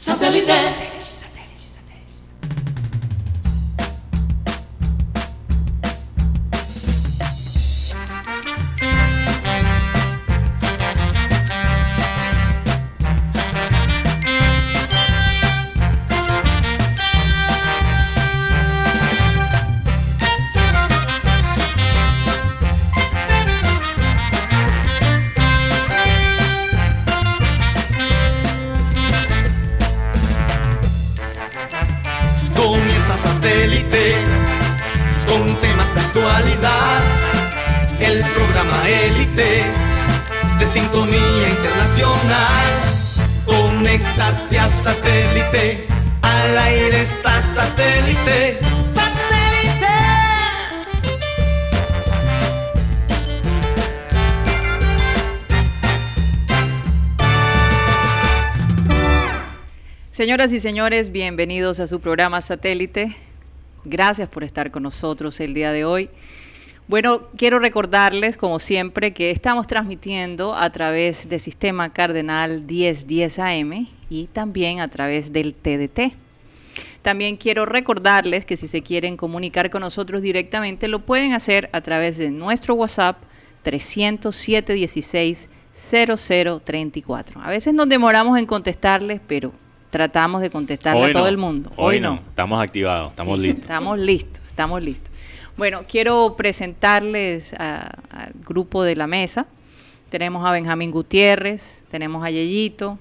Satellite. Señoras y señores, bienvenidos a su programa Satélite. Gracias por estar con nosotros el día de hoy. Bueno, quiero recordarles, como siempre, que estamos transmitiendo a través del Sistema Cardenal 1010 AM y también a través del TDT. También quiero recordarles que si se quieren comunicar con nosotros directamente, lo pueden hacer a través de nuestro WhatsApp 307 16 0034. A veces nos demoramos en contestarles, pero tratamos de contestarle Hoy a todo no, el mundo. Hoy, no. estamos activados, estamos Sí, listos. Estamos listos, estamos listos. Bueno, quiero presentarles al grupo de la mesa. Tenemos a Benjamín Gutiérrez, tenemos a Yeyito,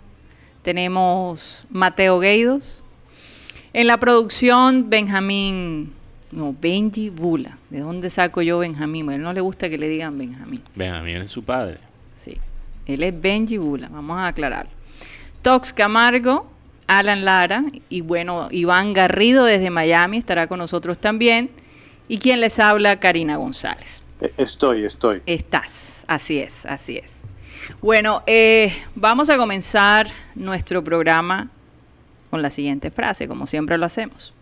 tenemos Mateo Gueidos. En la producción, Benjamín, no, Benji Bula. ¿De dónde saco yo Benjamín? A él no le gusta que le digan Benjamín. Benjamín es su padre. Sí, él es Benji Bula, vamos a aclararlo. Tox Camargo, Alan Lara y bueno, Iván Garrido desde Miami estará con nosotros también. Y quien les habla, Karina González. Eh, Estoy, estoy. Estás, así es, así es. Bueno, eh, vamos a comenzar nuestro programa con la siguiente frase, como siempre lo hacemos.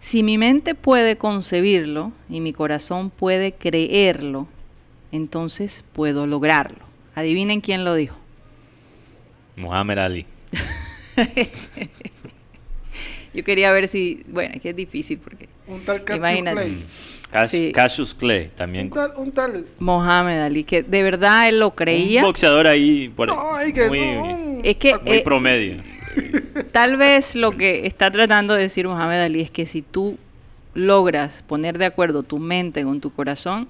Si mi mente puede concebirlo y mi corazón puede creerlo, entonces puedo lograrlo. Adivinen quién lo dijo. Muhammad Ali. Yo quería ver si, bueno, es que es difícil porque Un tal Cassius Imagínate. Clay. Cas- Sí. Cassius Clay, también. Un tal, un tal. Mohamed Ali, que de verdad él lo creía, Un boxeador ahí por No, hay que muy, no. es que muy eh, promedio. Tal vez lo que está tratando de decir Mohamed Ali es que si tú logras poner de acuerdo tu mente con tu corazón,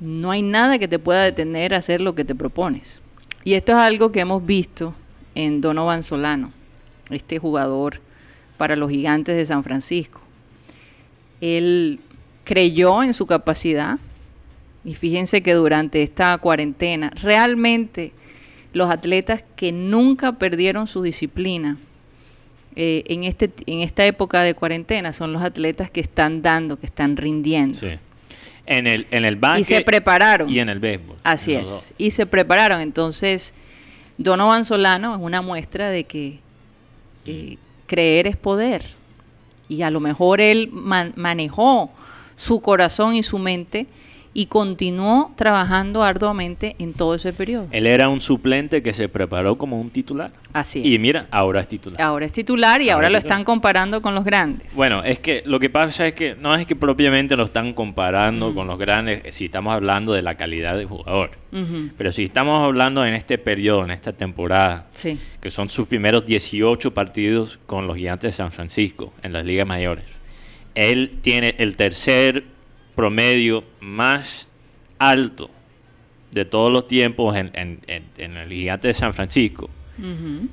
no hay nada que te pueda detener a hacer lo que te propones. Y esto es algo que hemos visto en Donovan Solano, este jugador para los gigantes de San Francisco. Él creyó en su capacidad y fíjense que durante esta cuarentena realmente los atletas que nunca perdieron su disciplina eh, en, este, en esta época de cuarentena son los atletas que están dando, que están rindiendo. Sí. En el, en el básquet Y se prepararon. y en el béisbol. Así es. Y se prepararon. Entonces, Donovan Solano es una muestra de que eh, creer es poder. Y a lo mejor él man- manejó su corazón y su mente y continuó trabajando arduamente en todo ese periodo. Él era un suplente que se preparó como un titular. Así es. Y mira, ahora es titular. Ahora es titular y Ahora ahora, lo titular. están comparando con los grandes. Bueno, es que lo que pasa es que no es que propiamente lo están comparando con los grandes, si estamos hablando de la calidad del jugador. Pero si estamos hablando en este periodo, en esta temporada, Sí. que son sus primeros 18 partidos con los Gigantes de San Francisco en las ligas mayores. Él tiene el tercer promedio más alto de todos los tiempos en, en- en- en el Gigante de San Francisco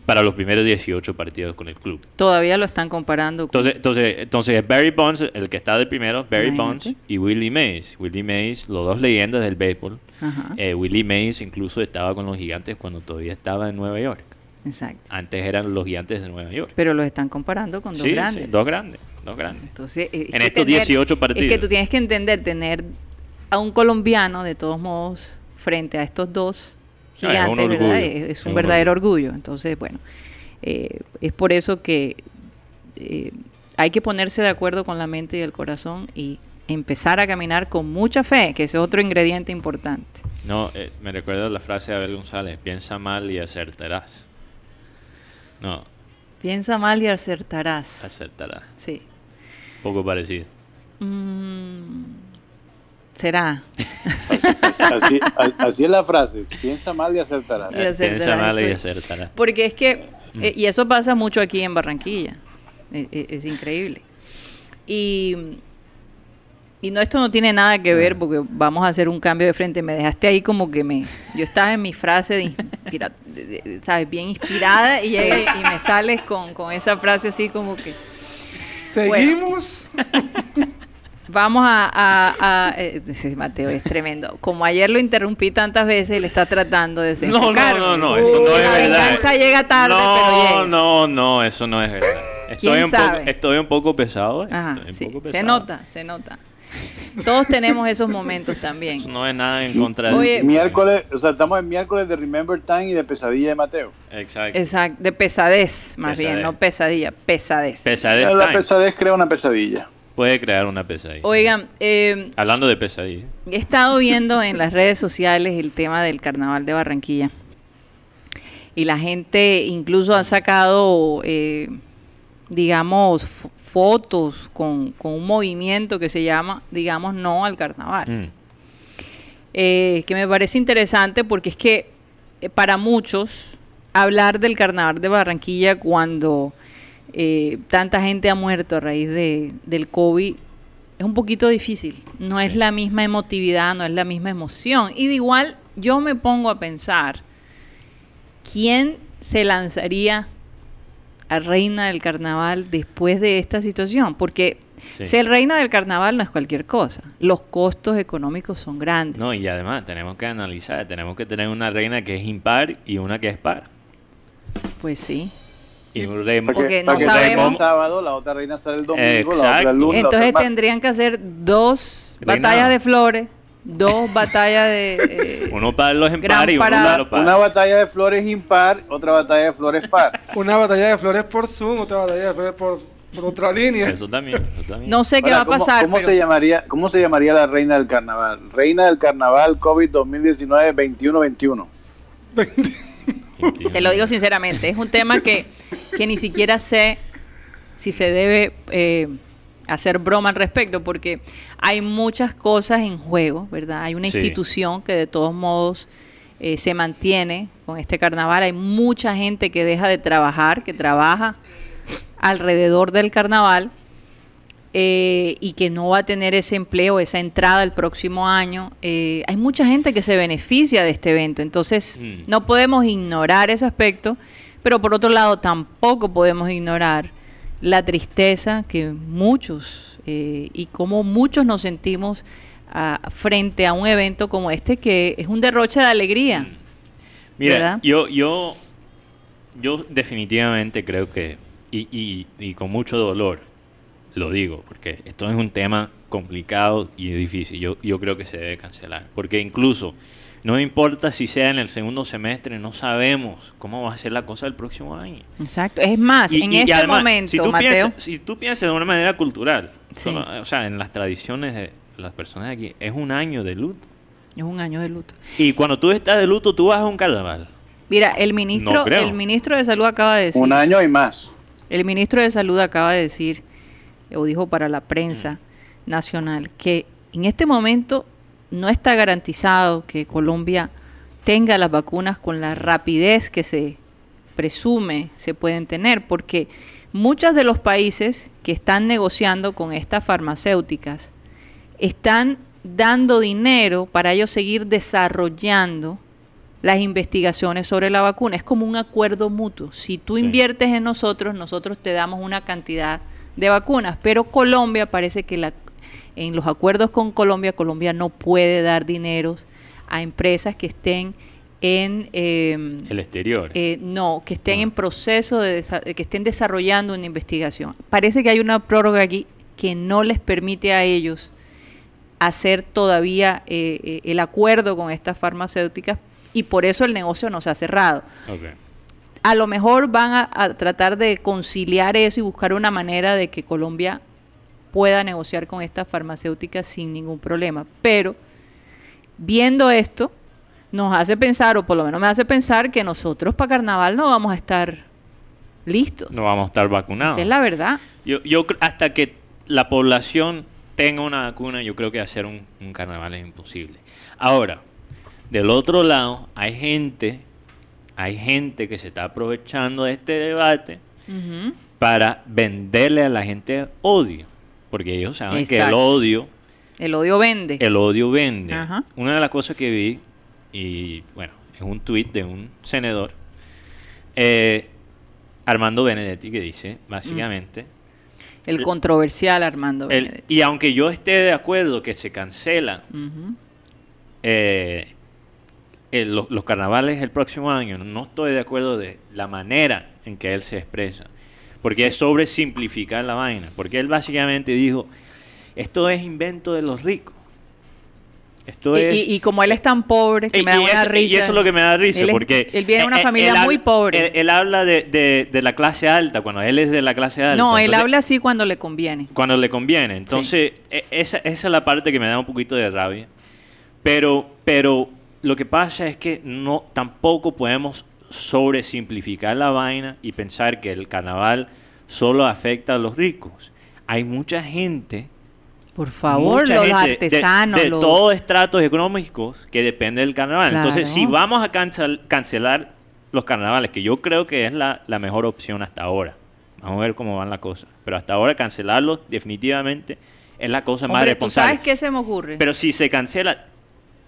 para los primeros 18 partidos con el club. Todavía lo están comparando con... Entonces, entonces, entonces es Barry Bonds, el que está de primero, Barry Imagínate. Bonds y Willie Mays. Willie Mays, los dos leyendas del béisbol. Ajá, Eh, Willie Mays incluso estaba con los gigantes cuando todavía estaba en Nueva York. exacto. Antes eran los gigantes de Nueva York. Pero los están comparando con dos Sí, sí, grandes. dos grandes, dos grandes. Entonces, eh, es En estos 18 partidos. Es que tú tienes que entender, tener a un colombiano, de todos modos, frente a estos dos Ah, es gigantes, un ¿verdad? orgullo, Es, un un verdadero orgullo. Entonces, bueno, eh, es por eso que eh, hay que ponerse de acuerdo con la mente y el corazón y empezar a caminar con mucha fe, que ese es otro ingrediente importante. No, eh, me recuerda la frase de Abel González, piensa mal y acertarás. No, Piensa mal y acertarás. Acertará. Sí. Poco parecido. Mm, será. Así, es la frase. Piensa mal y acertarás. Y acertará, Piensa mal y estoy- acertará. Porque es que, Mm. eh, y eso pasa mucho aquí en Barranquilla, e- e- es, increíble. Y, y no, esto no tiene nada que ver porque vamos a hacer un cambio de frente. Me dejaste ahí como que me, yo estaba en mi frase de, inspira- de- de- ¿sabes? Bien inspirada y, y me sales con, con esa frase así como que... Seguimos. Vamos a... a- a- eh, Mateo es tremendo. Como ayer lo interrumpí tantas veces, él está tratando de No, no, desenfocarme. no, no, eso no La es verdad. venganza llega tarde, no, pero llega. No, no, eso no es verdad. Estoy, ¿Quién un poco, sabe? estoy un poco pesado. Ajá, estoy un sí, poco se pesado. nota, se nota. Todos tenemos esos momentos también. Eso no es nada en contra de... Oye, Miércoles, o sea, estamos en miércoles de Remember Time y de Pesadilla de Mateo. Exacto. Exacto, de pesadez, más bien, no pesadilla, pesadez. Pesadez La time. pesadez crea una pesadilla. Puede crear una pesadilla. Oigan, eh, Hablando de pesadilla. he estado viendo en las redes sociales el tema del carnaval de Barranquilla. Y la gente incluso ha sacado, eh, digamos, fotos con, con un movimiento que se llama, digamos, no al carnaval. Mm. eh, que me parece interesante porque es que eh, para muchos hablar del carnaval de Barranquilla cuando eh, tanta gente ha muerto a raíz de, del COVID es un poquito difícil. No es la misma emotividad, no es la misma emoción. Y de igual yo me pongo a pensar, ¿quién se lanzaría a reina del carnaval después de esta situación? Porque Sí. ser reina del carnaval no es cualquier cosa. Los costos económicos son grandes. No, y además tenemos que analizar, tenemos que tener una reina que es impar y una que es par. Pues sí. Y un rey- Para Porque que, no sabemos- el sábado, la otra reina sale el domingo, la otra el lunes, Entonces otra tendrían que hacer dos batallas de flores, dos batallas de... eh, uno para los impar y uno para los martes. Una batalla de flores impar, otra batalla de flores par. Una batalla de flores por Zoom, otra batalla de flores por, por otra línea. Eso también, eso también. no sé qué Ahora, va a ¿cómo- pasar, ¿cómo, pero se llamaría, ¿Cómo se llamaría la reina del carnaval? Reina del carnaval COVID 2019 21-21. te lo digo sinceramente, es un tema que, que ni siquiera sé si se debe eh, hacer broma al respecto, porque hay muchas cosas en juego, ¿verdad? Hay una Sí. institución que de todos modos eh, se mantiene con este carnaval, hay mucha gente que deja de trabajar, que trabaja alrededor del carnaval eh, y que no va a tener ese empleo, esa entrada el próximo año. Eh, hay mucha gente que se beneficia de este evento, entonces Mm. no podemos ignorar ese aspecto, pero por otro lado tampoco podemos ignorar la tristeza que muchos eh, y cómo muchos nos sentimos ah, frente a un evento como este que es un derroche de alegría. Mm. Mira, ¿verdad? yo, yo, yo definitivamente creo que, y, y, y con mucho dolor, lo digo, porque esto es un tema complicado y difícil. Yo, yo creo que se debe cancelar. Porque incluso, no importa si sea en el segundo semestre, no sabemos cómo va a ser la cosa el próximo año. Exacto. Es más, Y- en y- y este además, momento, si tú Mateo, Piensas, si tú piensas de una manera cultural, Sí. o sea, en las tradiciones de las personas de aquí, es un año de luto. es un año de luto. Y cuando tú estás de luto, tú vas a un carnaval. Mira, el ministro, No el ministro de Salud acaba de decir, Un año y más. el ministro de Salud acaba de decir, o dijo para la Mm. prensa nacional, que en este momento no está garantizado que Colombia tenga las vacunas con la rapidez que se presume se pueden tener, porque muchos de los países que están negociando con estas farmacéuticas están dando dinero para ellos seguir desarrollando las investigaciones sobre la vacuna. Es como un acuerdo mutuo. Si tú Sí. inviertes en nosotros, nosotros te damos una cantidad de vacunas. Pero Colombia parece que la, en los acuerdos con Colombia, Colombia no puede dar dineros a empresas que estén en... em, El exterior. eh, no, que estén Ah. en proceso de que estén desarrollando una investigación. Parece que hay una prórroga aquí que no les permite a ellos hacer todavía eh, eh, el acuerdo con estas farmacéuticas y por eso el negocio no se ha cerrado. A lo mejor van a, a tratar de conciliar eso y buscar una manera de que Colombia pueda negociar con estas farmacéuticas sin ningún problema. Pero viendo esto, nos hace pensar, o por lo menos me hace pensar, que nosotros para carnaval no vamos a estar listos. no vamos a estar vacunados. Esa es la verdad. Yo, yo hasta que la población tenga una vacuna, yo creo que hacer un, un carnaval es imposible. Ahora, del otro lado, hay gente, hay gente que se está aprovechando de este debate para venderle a la gente odio. Porque ellos saben que el odio, El odio vende. el odio vende. Ajá. Una de las cosas que vi, y bueno, es un tuit de un senador, eh, Armando Benedetti, que dice, básicamente, El controversial Armando el- Benedetti. y aunque yo esté de acuerdo que se cancelan Ujú. eh, el- los, los carnavales el próximo año, no estoy de acuerdo de la manera en que él se expresa. Porque es sobresimplificar la vaina. Porque él básicamente dijo, esto es invento de los ricos. Esto Y, es... y- y como él es tan pobre, que Y- me da una eso, y risa. eso es lo que me da risa, Él es- porque... Él viene de una eh, eh, familia él muy pobre. Él, él habla de, de- de la clase alta, cuando él es de la clase alta. no, él Entonces, habla así cuando le conviene. cuando le conviene. Entonces, e- esa, esa es la parte que me da un poquito de rabia. Pero, pero lo que pasa es que no, tampoco podemos sobresimplificar la vaina y pensar que el carnaval solo afecta a los ricos. Hay mucha gente, Por favor, mucha los gente de- artesanos. de, los- todos estratos económicos que depende del carnaval. Entonces, si vamos a cancel- cancelar los carnavales, que yo creo que es la, la mejor opción hasta ahora. Vamos a ver cómo van las cosas. Pero hasta ahora cancelarlos definitivamente es la cosa más Hombre, ¿tú responsable. sabes qué se me ocurre? Pero si se cancela,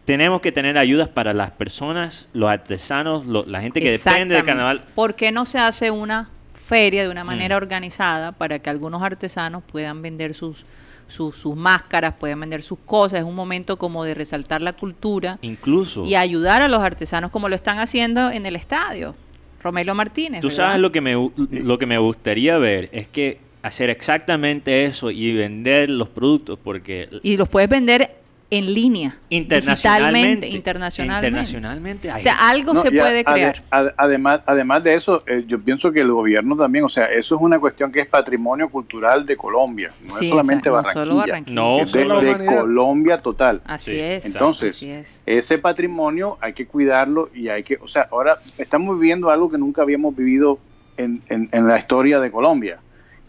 tenemos que tener ayudas para las personas, los artesanos, lo- la gente que depende del carnaval. ¿Por qué no se hace una feria de una manera Mm. organizada para que algunos artesanos puedan vender sus, sus, sus máscaras, puedan vender sus cosas? Es un momento como de resaltar la cultura Incluso, y ayudar a los artesanos como lo están haciendo en el estadio. Romelio Martínez. tú ¿verdad? sabes lo que, me, lo que me gustaría ver es que hacer exactamente eso y vender los productos porque Y los puedes vender en línea, internacionalmente, internacionalmente. O sea, algo No, se puede crear. ade- además, además de eso, eh, yo pienso que el gobierno también, o sea, eso es una cuestión que es patrimonio cultural de Colombia, no Sí, es solamente exacto, no Barranquilla, solo Barranquilla. No, es de, solo de. Colombia total. Así Sí, es. Entonces, así es. ese patrimonio hay que cuidarlo y hay que, o sea, ahora estamos viviendo algo que nunca habíamos vivido en, en- en la historia de Colombia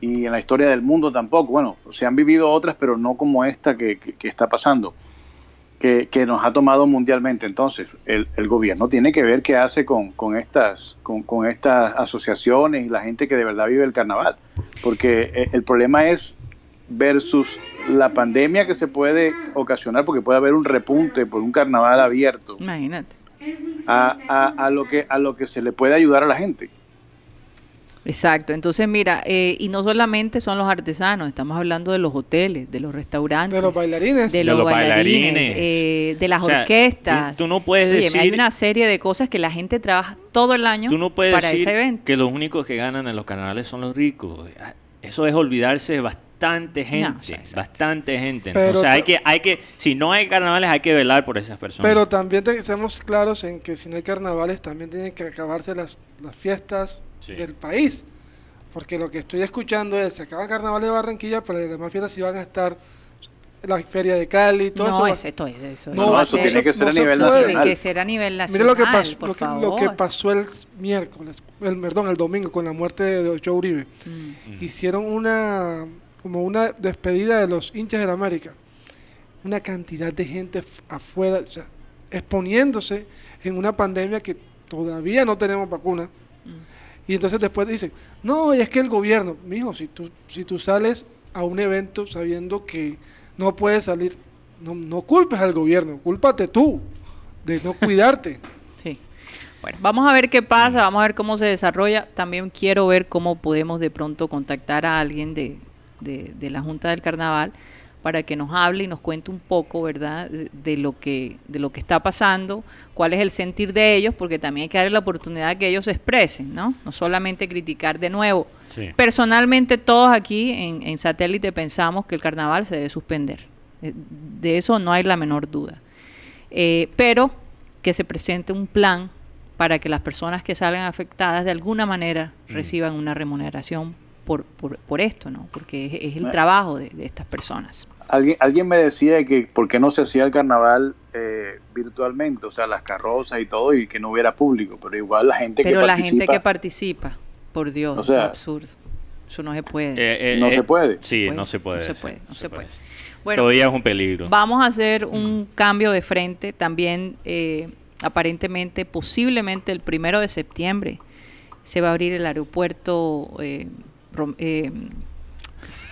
y en la historia del mundo tampoco. Bueno, se han vivido otras, pero no como esta que, que- que está pasando, que, que nos ha tomado mundialmente. Entonces, el, el gobierno tiene que ver qué hace con, con estas, con, con estas asociaciones y la gente que de verdad vive el carnaval, porque eh, el problema es versus la pandemia que se puede ocasionar porque puede haber un repunte por un carnaval abierto Imagínate. a, a- a lo que a lo que se le puede ayudar a la gente Exacto, entonces mira, eh, y no solamente son los artesanos, estamos hablando de los hoteles, de los restaurantes, De los bailarines. de De los los bailarines, bailarines. eh, de las O sea, orquestas. tú- tú no puedes Oye, decir- hay una serie de cosas que la gente trabaja todo el año Tú no puedes para decir ese evento. que los únicos que ganan en los carnavales son los ricos. Eso es olvidarse de bastante gente, bastante gente. Pero Entonces hay que, hay que, si no hay carnavales, hay que velar por esas personas. Pero también te- seamos claros en que si no hay carnavales, también tienen que acabarse las, las fiestas Sí. del país. Porque lo que estoy escuchando es, se acaban carnavales de Barranquilla, pero las demás fiestas sí van a estar la feria de Cali, todo eso. No, va- es esto es eso. No, eso tiene que ser no a se nivel puede. Tiene nacional. que ser a nivel Mire nacional, lo que, pasó, por lo, que, favor. lo que pasó el miércoles, el, perdón, el domingo con la muerte de Ochoa Uribe. Mm. Hicieron una como una despedida de los hinchas del América. Una cantidad de gente afuera, o sea, exponiéndose en una pandemia que todavía no tenemos vacuna. Mm. Y entonces después dicen, no, y es que el gobierno, mijo, si tú, si tú sales a un evento sabiendo que no puedes salir, no, no culpes al gobierno, cúlpate tú de no cuidarte. Sí. Bueno, vamos a ver qué pasa, vamos a ver cómo se desarrolla. También quiero ver cómo podemos de pronto contactar a alguien de, de- de la Junta del Carnaval para que nos hable y nos cuente un poco, ¿verdad?, de, de lo que de lo que está pasando, cuál es el sentir de ellos, porque también hay que darle la oportunidad que ellos se expresen, ¿no? No solamente criticar de nuevo. Sí. Personalmente todos aquí en, en satélite pensamos que el carnaval se debe suspender. Eh, De eso no hay la menor duda. Eh, pero que se presente un plan para que las personas que salgan afectadas de alguna manera Mm. reciban una remuneración por, por, por esto, ¿no? Porque es, es el trabajo de, de estas personas. alguien alguien me decía que por qué no se hacía el carnaval eh, virtualmente o sea las carrozas y todo y que no hubiera público pero igual la gente Pero que la participa gente que participa, Por Dios, O es absurdo. Eso no se puede. Eh, eh, No se puede. Sí, Puede, no se puede. no se sí, puede, no se puede. Bueno, Todavía es un peligro. Vamos a hacer un cambio de frente. También, eh, aparentemente, posiblemente el primero de septiembre se va a abrir el aeropuerto. Eh, eh,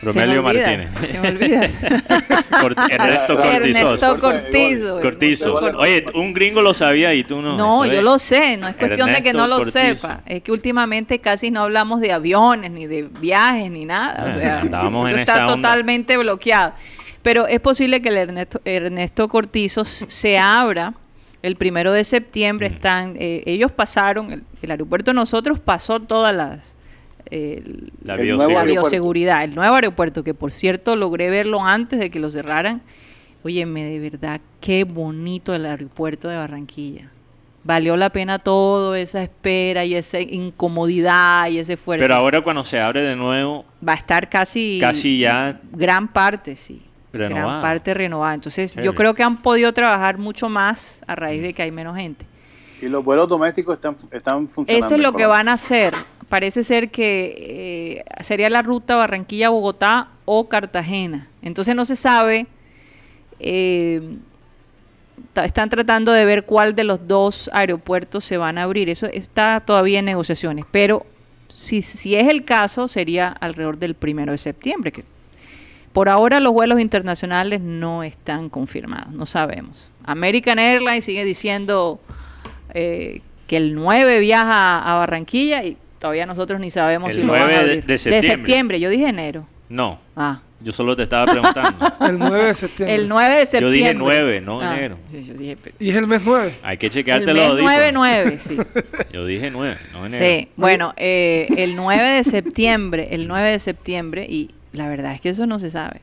Romelio Martínez. Se me olvida. Cort- Ernesto Ernesto Cortizos. Cortizo. Cortizo. Ernesto Oye, un gringo lo sabía y tú no. No, yo es. lo sé, no es cuestión de que no lo Ernesto Cortizo. sepa. Es que últimamente casi no hablamos de aviones, ni de viajes, ni nada. O Ah, sea, eso en está esa onda. totalmente bloqueado. Pero es posible que el Ernesto, Ernesto Cortizo se abra el primero de septiembre. Mm. Están, eh, ellos pasaron, el, el aeropuerto de nosotros pasó todas las... eh, La El bioseguridad. nuevo la bioseguridad, el nuevo aeropuerto, que por cierto logré verlo antes de que lo cerraran. Óyeme, de verdad, qué bonito el aeropuerto de Barranquilla. Valió la pena todo, esa espera y esa incomodidad y ese esfuerzo. Pero ahora cuando se abre de nuevo, Va a estar casi... Casi ya- Gran parte, sí. Renovada. Gran parte renovada. Entonces, yo creo que han podido trabajar mucho más a raíz de que hay menos gente. Y los vuelos domésticos están, están funcionando. Eso es lo que van a hacer. Parece ser que eh, sería la ruta Barranquilla-Bogotá o Cartagena. Entonces no se sabe. eh, están tratando de ver cuál de los dos aeropuertos se van a abrir. Eso está todavía en negociaciones. Pero si, si es el caso, sería alrededor del primero de septiembre. Por ahora los vuelos internacionales no están confirmados. No sabemos. American Airlines sigue diciendo eh, que el 9 viaja a Barranquilla y todavía nosotros ni sabemos El si lo van 9 a de- abrir. de septiembre. yo dije enero. no. Ah, Yo solo te estaba preguntando. El 9 de septiembre. el 9 de septiembre. Yo dije 9, no Ah, enero. sí, yo dije, pero- Y es el mes 9. Hay que el chequearte mes los audífonos. 9, 9, sí. Yo dije 9, no enero. Sí, bueno, eh, el 9 de septiembre, el 9 de septiembre, y la verdad es que eso no se sabe.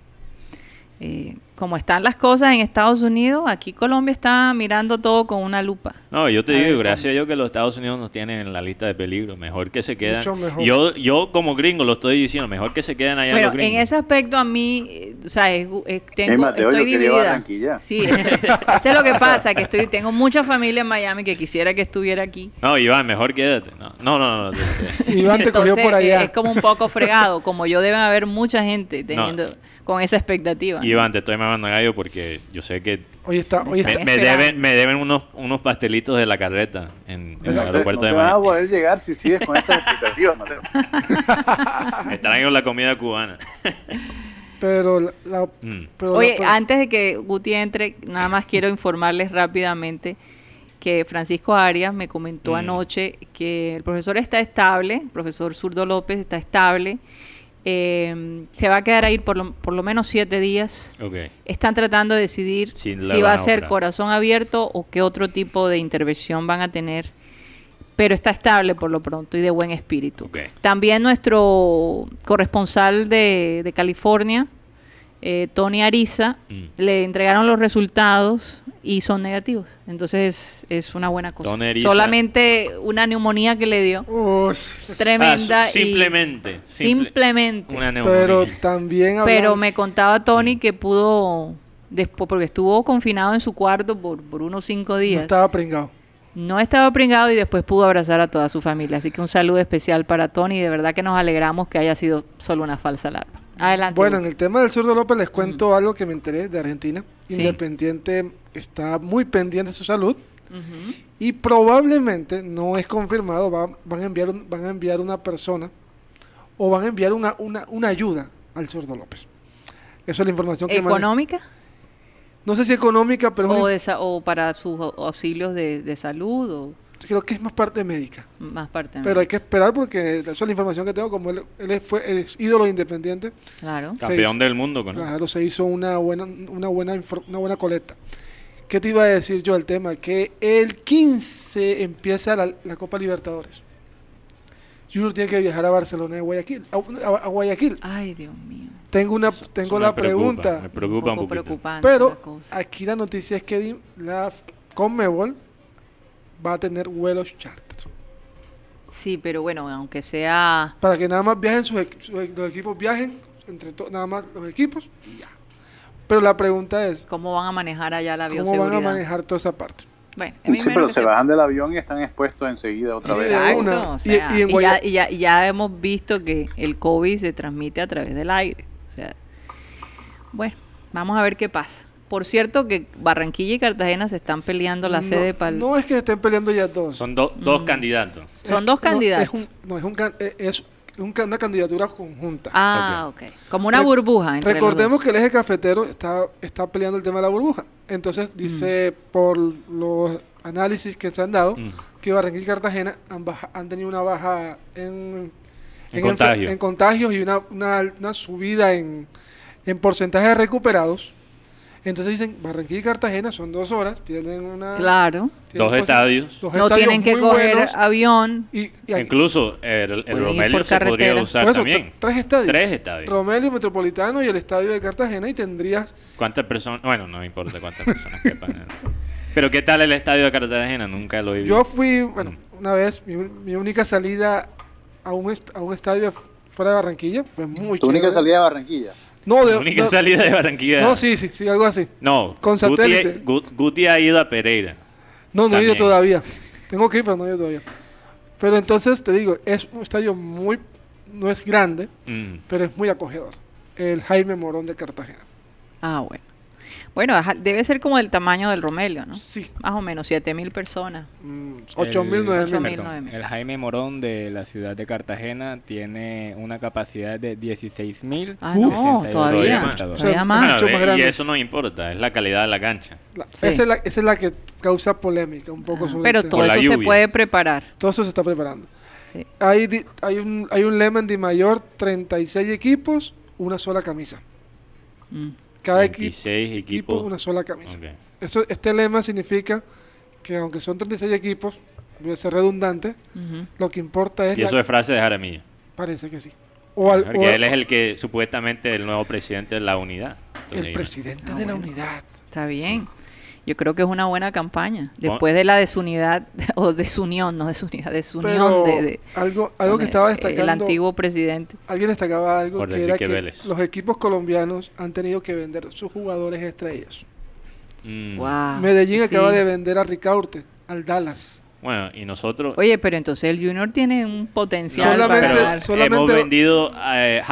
Eh, como están las cosas en Estados Unidos, aquí Colombia está mirando todo con una lupa. No, yo te A ver, digo, ¿cómo? gracias a Dios que los Estados Unidos nos tienen en la lista de peligro. Mejor que se. Mucho mejor. Yo, yo como gringo lo estoy diciendo, mejor que se queden allá Bueno, los gringos. en ese aspecto a mí, eh, o sea, es- es- tengo, Hey, Mateo, estoy dividida. Sí, eso es lo que pasa, que estoy, tengo mucha familia en Miami que quisiera que estuviera aquí. No, Iván, mejor quédate. No, no, no. no, este- Iván te cogió por eh, allá. Es como un poco fregado, como yo deben haber mucha gente teniendo con esa expectativa. ¿no? Iván, te estoy mamando gallo porque yo sé que Hoy está, hoy me, está. me deben, me deben unos, unos pastelitos de la carreta en, en el No te- aeropuerto no de te vas a poder llegar si sigues con estas expectativas, Mateo. Me traigo la comida cubana. Pero la, la- Mm. pero Oye, la- antes de que Guti entre, nada más quiero informarles rápidamente que Francisco Arias me comentó Mm. anoche que el profesor está estable, el profesor Zurdo López está estable, eh, se va a quedar ahí por lo, por lo menos siete días. Ok. Están tratando de decidir si va a ser operar. corazón abierto o qué otro tipo de intervención van a tener. Pero está estable por lo pronto y de buen espíritu. También nuestro corresponsal de, de California, eh, Tony Ariza, Mm. le entregaron los resultados y son negativos. Entonces es una buena cosa. Solamente una neumonía que le dio, Uy, tremenda. Ah, y- simplemente. simple- simplemente. Una neumonía. pero también Pero hablando- me contaba Tony que pudo, después, porque estuvo confinado en su cuarto por, por unos cinco no días. estaba pringado. No estaba pringado y después pudo abrazar a toda su familia. Así que un saludo especial para Tony. De verdad que nos alegramos que haya sido solo una falsa alarma. Adelante. Bueno, en el tema del zurdo López les cuento algo que me enteré de Argentina. Sí. Independiente está muy pendiente de su salud y probablemente no es confirmado, va- van, a enviar un- van a enviar una persona o van a enviar una, una, una ayuda al zurdo López. Eso es la información que. ¿Económica? No sé si económica, pero O, una- de sa- o para sus au- auxilios de, de salud o creo que es más parte médica. más parte. Pero hay que esperar porque esa es la información que tengo. Como él, él fue él es ídolo independiente, Claro. Campeón del mundo con claro, se hizo una buena, una buena, una buena colecta. ¿Qué te iba a decir yo al tema? Que el 15 empieza la, la Copa Libertadores. Junior tiene que viajar a Barcelona de Guayaquil, a, a- a Guayaquil. Ay, Dios mío. Tengo una, Eso- tengo eso me la preocupa, pregunta, Me preocupa un, poco poquito. preocupante la pero cosa. aquí la noticia es que la Conmebol va a tener vuelos charter Sí, pero bueno, aunque sea... para que nada más viajen sus, sus los equipos viajen entre nada más los equipos y ya. Pero la pregunta es ¿Cómo van a manejar allá la cómo bioseguridad? van a manejar toda esa parte. Bueno, Sí, pero se bajan del avión y están expuestos enseguida otra Sí, vez. Exacto, o sea, y en y, Guaya- ya, y ya- y ya hemos visto que el COVID se transmite a través del aire. O sea, bueno, vamos a ver qué pasa. Por cierto que Barranquilla y Cartagena se están peleando la no, sede para no es que estén peleando ya dos. Son do- dos Mm. candidatos. Son dos no, candidatos. Es un- no, es, un, eh, es un una candidatura conjunta. Ah, ok. Como una Re- burbuja. entre Recordemos dos. que el eje cafetero está, está peleando el tema de la burbuja. Entonces dice por los análisis que se han dado Mm. que Barranquilla y Cartagena han, baja- han tenido una baja en, En contagio. en contagios y una, una, una subida en, en porcentaje de recuperados. Entonces dicen Barranquilla y Cartagena son dos horas, tienen una... Claro. tienen Dos estadios. dos No estadios tienen que coger buenos avión. y, y aquí- Incluso el, el Romelio se podría carretera. usar por eso, también. tre- tres estadios. Tres estadios. Romelio Metropolitano y el estadio de Cartagena y tendrías ¿Cuántas personas? Bueno, no importa cuántas personas quepan. Pero ¿qué tal el estadio de Cartagena? Nunca lo he visto. Yo fui, bueno, Mm. una vez, mi, mi única salida a un, est- a un estadio fuera de Barranquilla, fue muy Tu única chévere. salida de Barranquilla. No, de, La única salida de Barranquilla. No, sí, sí, sí, algo así. No, Con Guti, satélite. Gu- Guti ha ido a Pereira. No, no he ido todavía. Tengo que ir, pero no he ido todavía. Pero entonces, te digo, es un estadio muy, no es grande, Mm. pero es muy acogedor. El Jaime Morón de Cartagena. Ah, bueno. Bueno, debe ser como el tamaño del Romelio, ¿no? Sí. Más o menos, siete mil personas. Mm, 8 mil, El- 9 Ocho mil. mil. mil. El Jaime Morón de la ciudad de Cartagena tiene una capacidad de 16.000. Ah, no, todavía. más. Todavía O sea, más. Bueno, mucho más y grande. eso no importa, es la calidad de la cancha. La- Sí. esa, es la, esa es la que causa polémica un poco Ah, sobre pero el tema. todo eso se puede preparar. Todo eso se está preparando. Sí. Hay, di- hay, un, hay un lema en Di Mayor, 36 equipos, una sola camisa. Mm. Cada equi- 26 equipo, equipos. una sola camisa. Eso, este lema significa que aunque son 36 equipos, voy a ser redundante, lo que importa es... Y la- eso es frase de Jaramillo. Parece que sí. O, al- Porque o- él es el que supuestamente el nuevo presidente de la unidad. Entonces, el presidente Ah, de la bueno. unidad. Está bien. Yo creo que es una buena campaña. Después de la desunidad, o desunión, no desunidad, desunión Pero de, de- algo, algo que estaba destacando... el antiguo presidente. Alguien destacaba algo Por que era que Vélez. los equipos colombianos han tenido que vender sus jugadores estrellas. Mm. Wow. Medellín Ah, Sí. acaba de vender a Ricaurte, al Dallas. Bueno, y nosotros. Oye, pero entonces el Junior tiene un potencial Solamente- para solamente- hemos vendido a eh,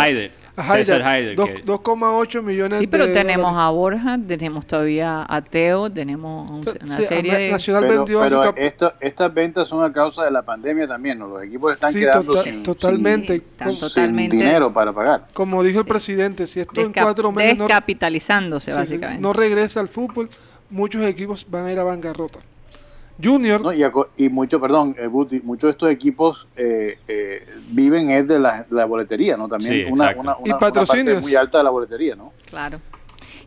César que- 2,8 millones Sí, pero de tenemos dólares. a Borja, tenemos todavía a Teo, tenemos un- una sí, serie de... Nacional Pero, pero su cap- esto- estas ventas son a causa de la pandemia también, ¿no? Los equipos están Sí, quedando sin, totalmente. Sí, están sin- sin totalmente dinero para pagar. Como dijo el presidente, si esto en cuatro meses no, descapitalizándose, sí, sí, básicamente. no regresa al fútbol, muchos equipos van a ir a bancarrota. Junior, ¿no? Y, mucho, perdón, eh, muchos de estos equipos eh, eh, viven es de la, la boletería, ¿no? También Sí, una, una, Y una- una parte muy alta de la boletería, ¿no? Claro.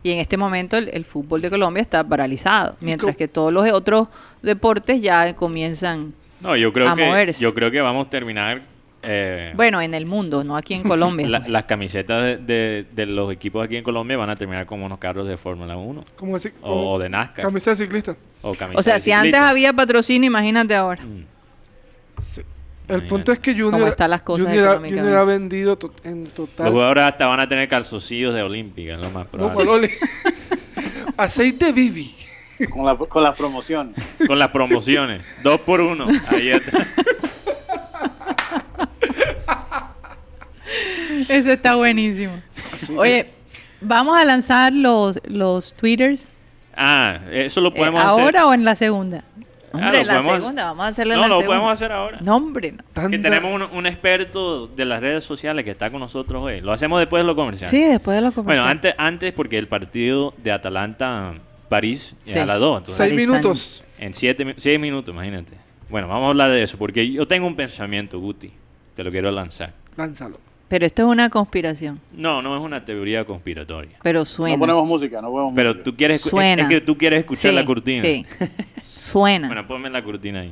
Y en este momento el, el fútbol de Colombia está paralizado, mientras que todos los otros deportes ya comienzan, No, yo creo a que moverse. yo creo que vamos a terminar eh, bueno, en el mundo, no aquí en Colombia. la- las camisetas de, de- de los equipos aquí en Colombia van a terminar como unos carros de Fórmula 1 como decir, o, de NASCAR camisa de ciclista. o camisetas o sea, de si antes había patrocinio, imagínate ahora. Mm. El Imagínate. punto es que Junior, están las cosas Junior, ha. Junior ha vendido to- en Los total. jugadores hasta van a tener calzoncillos de Olímpica, es lo más No, probable. Aceite Bibi. Con, la, con las promociones. Con las promociones, dos por uno. Ahí está. Eso está buenísimo. Oye, vamos a lanzar los, los twitters Ah, eso lo eh, podemos ahora hacer. o en la segunda. Hombre, lo en la podemos- segunda, vamos a hacerlo en No, la lo segunda. podemos hacer ahora. No, hombre, no. Que Tanta- tenemos un, un experto de las redes sociales que está con nosotros hoy. Lo hacemos después de lo comercial. Sí, después de los Bueno, comerciales. antes, antes porque el partido de Atalanta-París es Sí. a las 2. Entonces, Seis minutos. en 7 seis minutos, imagínate. Bueno, vamos a hablar de eso porque yo tengo un pensamiento, Guti. Te lo quiero lanzar. Lánzalo. Pero esto es una conspiración. No, no es una teoría conspiratoria. Pero suena. No ponemos música, no ponemos Pero música. tú quieres, Suena. es que tú quieres escuchar Sí, la cortina. Sí. Suena. Bueno, ponme la cortina ahí.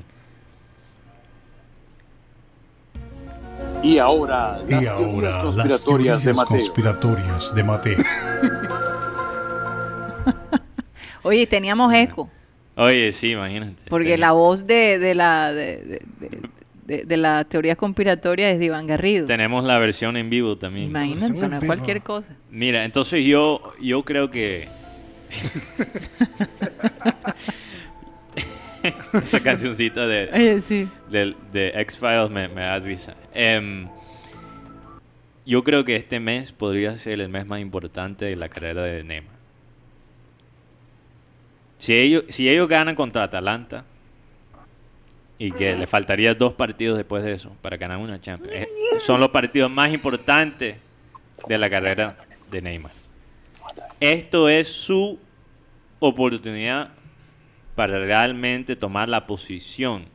Y ahora, las Y teorías las conspiratorias teorías de Mateo. conspiratorias de Mateo. Oye, teníamos eco. Oye, sí, imagínate. Porque la voz de, de la de, de, de- la teoría conspiratoria es de Iván Garrido. Tenemos la versión en vivo también. Eso no es cualquier cosa. Mira, entonces yo, yo creo que. Esa cancioncita de, Oye, sí. del- de X-Files me, me da risa. Em, yo creo que este mes podría ser el mes más importante de la carrera de Neymar. Si ellos, si ellos ganan contra Atalanta y que le faltaría dos partidos después de eso para ganar una Champions, eh, son los partidos más importantes de la carrera de Neymar. Esto es su oportunidad para realmente tomar la posición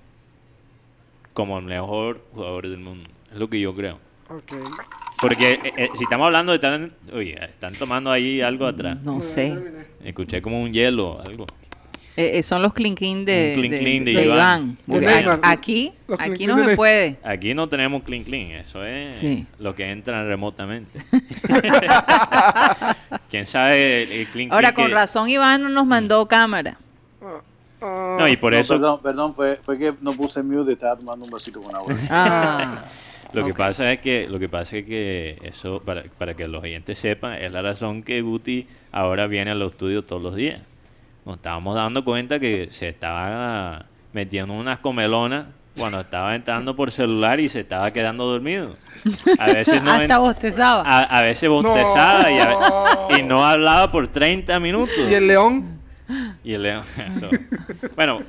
como el mejor jugador del mundo. Es lo que yo creo. Porque eh, eh, si estamos hablando de tan... Oye, están tomando ahí algo atrás. No sé. Escuché como un hielo, algo. Eh, eh, son los clean de, Un de- clean de de Iván. Iván. De Neymar. aquí, Los aquí no se puede. Aquí no tenemos clean, eso es Sí. lo que entra remotamente. ¿Quién sabe el, el clean Ahora, con que- razón, Iván no nos mandó cámara. Ah, ah, No, y por No, eso Perdón, perdón, fue, fue que no puse mute, estaba tomando un vasito con agua. Ah, Lo que Ok. pasa es que lo que pasa es que eso para, para que los oyentes sepan es la razón que Guti ahora viene a los estudios todos los días. Nos estábamos dando cuenta que se estaba metiendo unas comelonas cuando estaba entrando por celular y se estaba quedando dormido. A veces no hasta en- bostezaba. a, a veces bostezaba y, a- y no hablaba por 30 minutos. ¿Y el león? Y el león. eso. Bueno,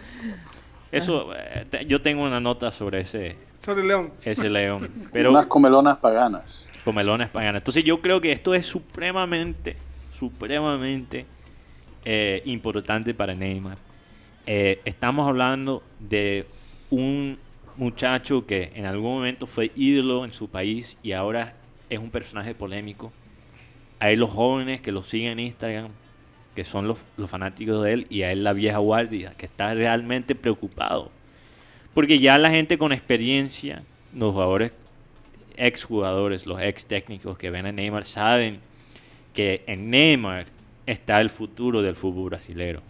eso eh, yo tengo una nota sobre ese Sobre el león. ese león, pero Unas comelonas paganas. comelones paganas. Entonces yo creo que esto es supremamente, supremamente eh, importante para Neymar. Eh, estamos hablando de un muchacho que en algún momento fue ídolo en su país y ahora es un personaje polémico. Hay los jóvenes que lo siguen en Instagram, que son los, los fanáticos de él, y a él la vieja guardia, que está realmente preocupado. Porque ya la gente con experiencia, los jugadores ex jugadores, los ex técnicos que ven a Neymar saben que en Neymar está el futuro del fútbol brasilero.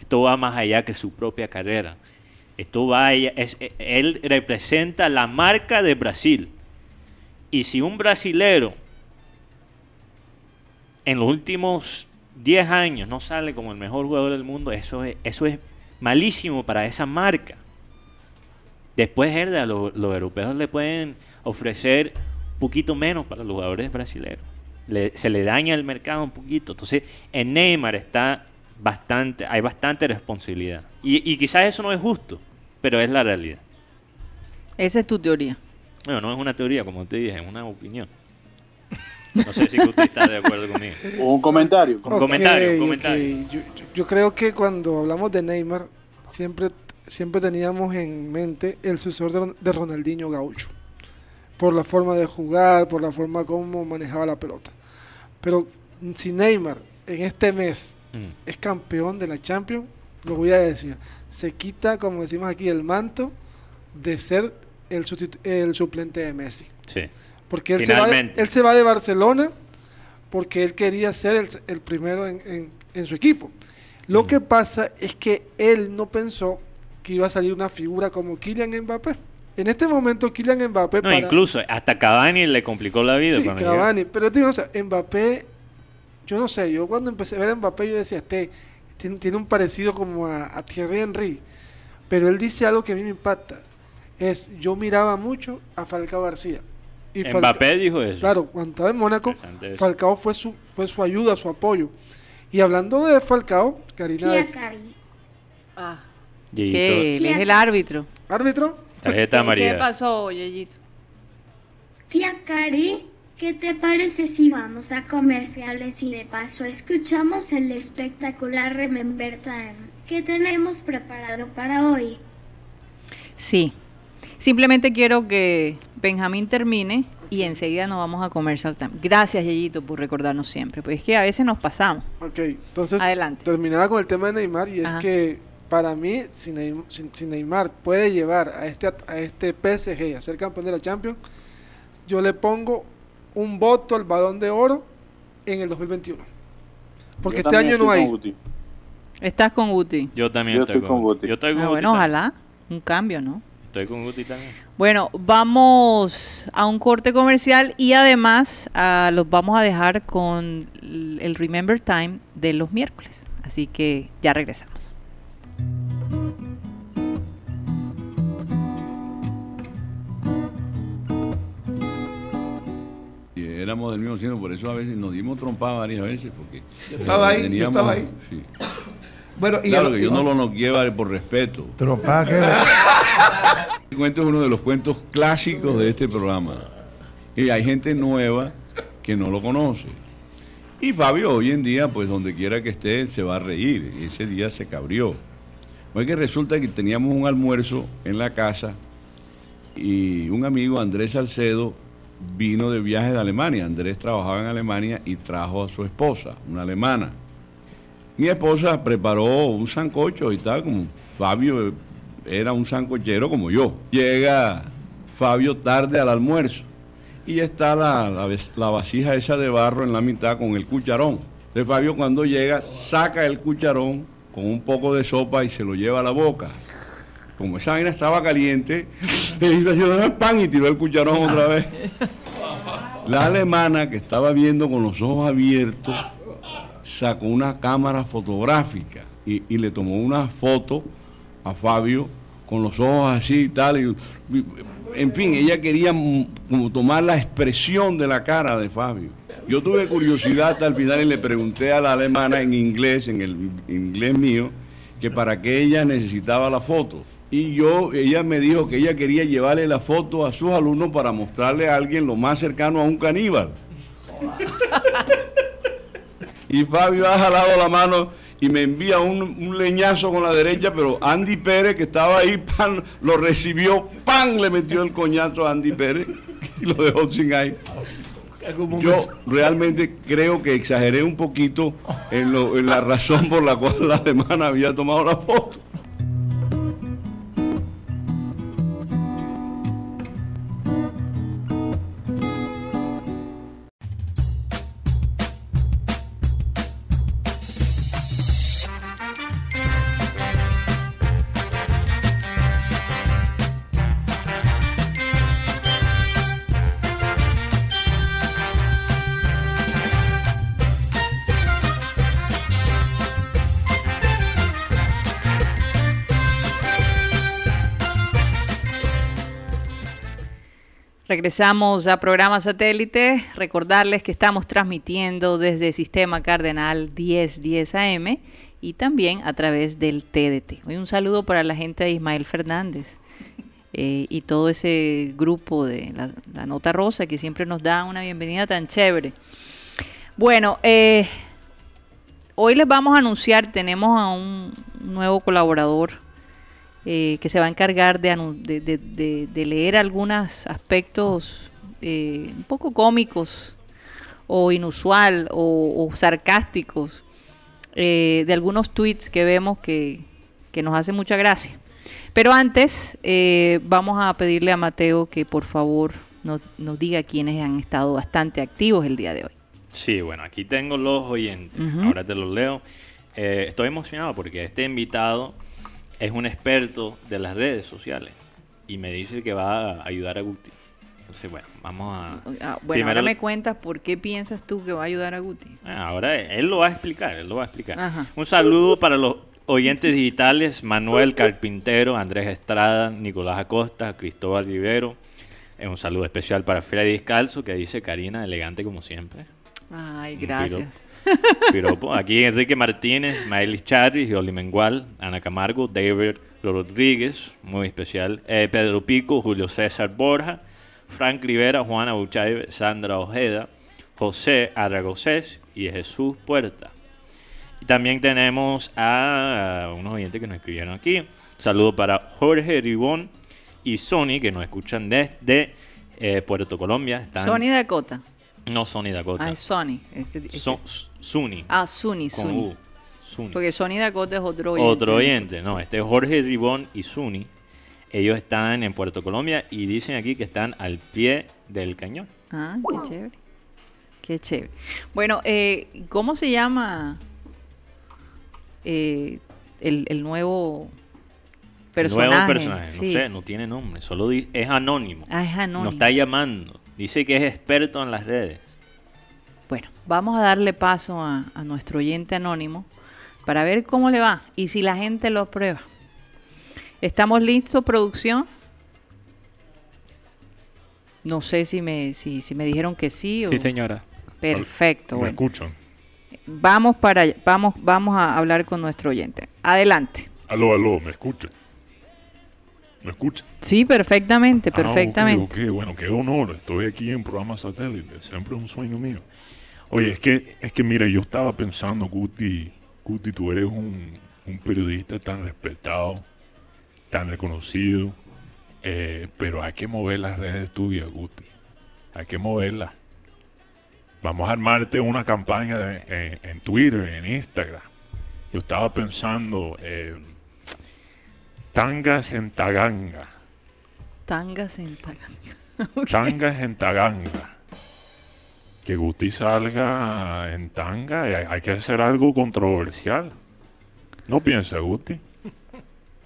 Esto va más allá que su propia carrera. Esto va allá- e- él representa la marca de Brasil. Y si un brasilero en los últimos 10 años no sale como el mejor jugador del mundo, eso es, eso es malísimo para esa marca. Después, herda, lo- los, europeos le pueden ofrecer un poquito menos para los jugadores brasileños. Le- se le daña el mercado un poquito. Entonces, en Neymar está bastante, hay bastante responsabilidad. Y, y quizás eso no es justo, pero es la realidad. Esa es tu teoría. Bueno, no es una teoría, como te dije, es una opinión. No sé si usted está de acuerdo conmigo. Un comentario. Con comentario. Yo, yo- yo creo que cuando hablamos de Neymar, siempre, siempre teníamos en mente el sucesor de, de Ronaldinho Gaucho. Por la forma de jugar, por la forma como manejaba la pelota. Pero si Neymar en este mes Mm. es campeón de la Champions, lo voy a decir, se quita, como decimos aquí, el manto de ser el, el suplente de Messi. Sí. Porque él se, va de, él se va de Barcelona porque él quería ser el, el primero en, en- en su equipo. Lo Mm. que pasa es que él no pensó que iba a salir una figura como Kylian Mbappé. En este momento Kylian Mbappé... No, para- incluso hasta Cavani le complicó la vida. Sí. Cavani. Pero digo, o sea, Mbappé, yo no sé, yo cuando empecé a ver a Mbappé yo decía, este tiene, tiene un parecido como a, a Thierry Henry. Pero él dice algo que a mí me impacta. Es, yo miraba mucho a Falcao García. Y Falca- Mbappé dijo eso. Claro, cuando estaba en Mónaco. Falcao fue su, fue su ayuda, su apoyo. Y hablando de Falcao, Karina Tía es Cari. Ah, que él es el árbitro. árbitro. Tarjeta ¿Qué amarilla. pasó, Yeyito? Tía Cari, ¿qué te parece si vamos a comerciales y de paso escuchamos el espectacular Remember Time que tenemos preparado para hoy? Sí. Simplemente quiero que Benjamín termine y enseguida nos vamos a comercial time. Gracias, Yeyito, por recordarnos siempre. Pues es que a veces nos pasamos. Ok, entonces Adelante. terminaba con el tema de Neymar y es Ajá. que para mí, si Neymar, si, si Neymar puede llevar a este, a este PSG a ser campeón de la Champions, yo le pongo un voto al balón de oro en el 2021. Porque Yo este año no hay. con Guti. Estás con Guti. Yo también Yo estoy, estoy con Guti. Yo estoy con Ah, Guti bueno, también. ojalá. Un cambio, ¿no? Estoy con Guti también. Bueno, vamos a un corte comercial y además ah, los vamos a dejar con el Remember Time de los miércoles. Así que ya regresamos. Éramos del mismo signo, por eso a veces nos dimos trompada varias veces, porque Yo estaba ahí, yo estaba ahí. sí. Bueno, y Claro el- que yo no lo noqueé por respeto. Trompada que El cuento es uno de los cuentos clásicos de este programa. Y hay gente nueva que no lo conoce. Y Fabio hoy en día, pues donde quiera que esté, se va a reír. Y ese día se cabrió. Pues que resulta que teníamos un almuerzo en la casa y un amigo, Andrés Salcedo, vino de viaje de Alemania. Andrés trabajaba en Alemania y trajo a su esposa, una alemana. Mi esposa preparó un sancocho y tal, como Fabio era un sancochero como yo. Llega Fabio tarde al almuerzo y está la, la la vasija esa de barro en la mitad con el cucharón. Entonces Fabio cuando llega saca el cucharón con un poco de sopa y se lo lleva a la boca. Como esa vaina estaba caliente, le hizo así, "Dame el pan y tiró el cucharón otra vez. La alemana que estaba viendo con los ojos abiertos sacó una cámara fotográfica y, y le tomó una foto a Fabio con los ojos así y tal. y- y- en fin, ella quería como tomar la expresión de la cara de Fabio. Yo tuve curiosidad hasta el final y le pregunté a la alemana en inglés, en el inglés mío, que para qué ella necesitaba la foto. Y yo, ella me dijo que ella quería llevarle la foto a sus alumnos para mostrarle a alguien lo más cercano a un caníbal. Y Fabio ha jalado la mano y me envía un, un leñazo con la derecha, pero Andy Pérez, que estaba ahí, pan, lo recibió, pan, le metió el coñazo a Andy Pérez y lo dejó sin aire. Yo realmente creo que exageré un poquito en, lo- en la razón por la cual la alemana había tomado la foto. Regresamos a programa satélite. Recordarles que estamos transmitiendo desde Sistema Cardenal 1010 AM y también a través del TDT. Hoy un saludo para la gente de Ismael Fernández eh, y todo ese grupo de la, la Nota Rosa que siempre nos da una bienvenida tan chévere. Bueno, eh, hoy les vamos a anunciar, tenemos a un nuevo colaborador eh, que se va a encargar de, de- de- leer algunos aspectos eh, un poco cómicos o inusual o, o sarcásticos eh, de algunos tweets que vemos que, que nos hace mucha gracia. Pero antes eh, vamos a pedirle a Mateo que por favor nos, nos diga quiénes han estado bastante activos el día de hoy. Sí, bueno, aquí tengo los oyentes. Ahora te los leo. Estoy emocionado porque este invitado es un experto de las redes sociales y me dice que va a ayudar a Guti. Entonces, bueno, vamos a... Ah, bueno, primero- ahora me cuentas por qué piensas tú que va a ayudar a Guti. Ah, Ahora él lo va a explicar, él lo va a explicar. Ajá. Un saludo para los oyentes digitales, Manuel Carpintero, Andrés Estrada, Nicolás Acosta, Cristóbal Rivero. Eh, un saludo especial para Freddy Descalzo, que dice Karina, elegante como siempre. Ay, gracias. Piropo. Aquí Enrique Martínez, Maelis Charri, Yoli Mengual, Ana Camargo, David Rodríguez, muy especial, eh, Pedro Pico, Julio César Borja, Frank Rivera, Juana Buchaibe, Sandra Ojeda, José Aragocés y Jesús Puerta. Y también tenemos a unos oyentes que nos escribieron aquí. Saludo para Jorge Ribón y Sony, que nos escuchan desde eh, Puerto Colombia. Están, Sony Dakota. No Sony Dakota. Ah, es Sony. Este- este- Suni. ah, Suni, con Suni. U. Suni. Porque Sony Dakota es otro oyente. Otro oyente, no, este es Jorge Ribón y Suni. Ellos están en Puerto Colombia y dicen aquí que están al pie del cañón. Ah, qué chévere. Qué chévere. Bueno, eh, ¿cómo se llama eh, el, el nuevo personaje? Nuevo personaje, no Sí. sé, no tiene nombre, solo di- es anónimo. Ah, es anónimo. Nos está llamando. Dice que es experto en las redes. Bueno, vamos a darle paso a, a nuestro oyente anónimo para ver cómo le va y si la gente lo aprueba. ¿Estamos listos, producción? No sé si me, si, si me dijeron que sí o... Sí, señora. Perfecto. ¿Me bueno. escuchan? Vamos para allá, vamos, vamos a hablar con nuestro oyente. Adelante. Aló, aló, ¿me escuchan? ¿Me escuchan? Sí, perfectamente, Ah, perfectamente. ok, bueno, qué honor. Estoy aquí en programa satélite. Siempre un sueño mío. Oye, es que, es que mira, yo estaba pensando, Guti, Guti, tú eres un, un periodista tan respetado, tan reconocido, eh, pero hay que mover las redes tuyas, Guti. Hay que moverlas. Vamos a armarte una campaña de- en, en Twitter, en Instagram. Yo estaba pensando, eh, tangas en Taganga. Tangas en Taganga. Tangas en Taganga. Que Guti salga en tanga, y hay, que hacer algo controversial. ¿No piensa, Guti?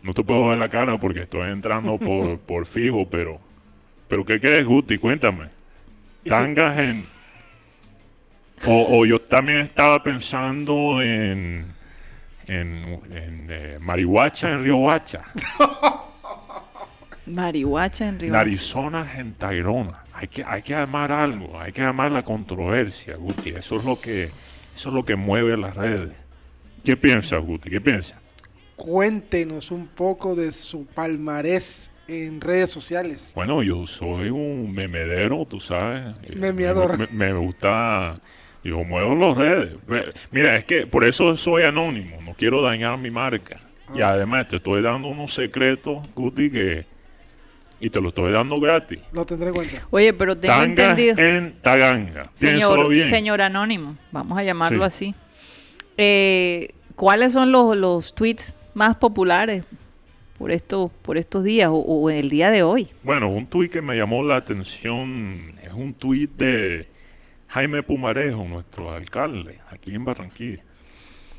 No te puedo ver la cara porque estoy entrando por, por fijo, pero... ¿Pero qué crees, Guti? Cuéntame. Tangas en... O, o yo también estaba pensando en... En, en eh, Marihuacha en Río Huacha. Marihuacha en Río. Narizonas en Tayrona. Hay que, hay que armar algo, hay que armar la controversia, Guti. Eso es lo que, eso es lo que mueve las redes. ¿Qué piensas, Guti? ¿Qué piensas? Cuéntenos un poco de su palmarés en redes sociales. Bueno, yo soy un memedero, tú sabes. Memeador. Me, me- me gusta, yo muevo las redes. Mira, es que por eso soy anónimo, no quiero dañar mi marca. Y Ah. además te estoy dando unos secretos, Guti, que... Y te lo estoy dando gratis. Lo tendré en cuenta. Oye, pero tengo Tanga entendido. en Taganga. Señor, bien. señor Anónimo, vamos a llamarlo Sí. así. Eh, ¿Cuáles son los, los tweets más populares por estos, por estos días o, o el día de hoy? Bueno, un tuit que me llamó la atención es un tuit de Jaime Pumarejo, nuestro alcalde, aquí en Barranquilla.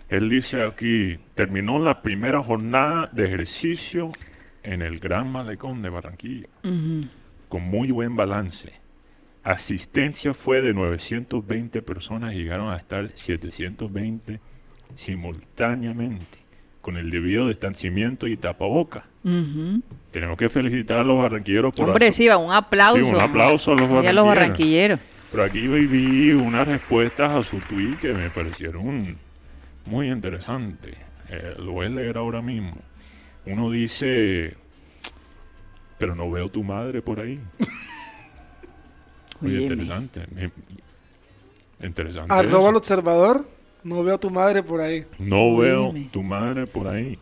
Él dice aquí, terminó la primera jornada de ejercicio en el Gran Malecón de Barranquilla, con muy buen balance. Asistencia fue de 920 personas, llegaron a estar 720 simultáneamente, con el debido distanciamiento y tapaboca. Tenemos que felicitar a los barranquilleros por Hombre, sí, un aplauso. Sí, un aplauso a los Y a los barranquilleros. Pero aquí vi unas respuestas a su tweet que me parecieron muy interesantes. Eh, lo voy a leer ahora mismo. Uno dice, pero no veo tu madre por ahí. Muy interesante. me- Interesante. Arroba eso. el observador. No veo a tu madre por ahí. No veo Óyeme. tu madre por ahí.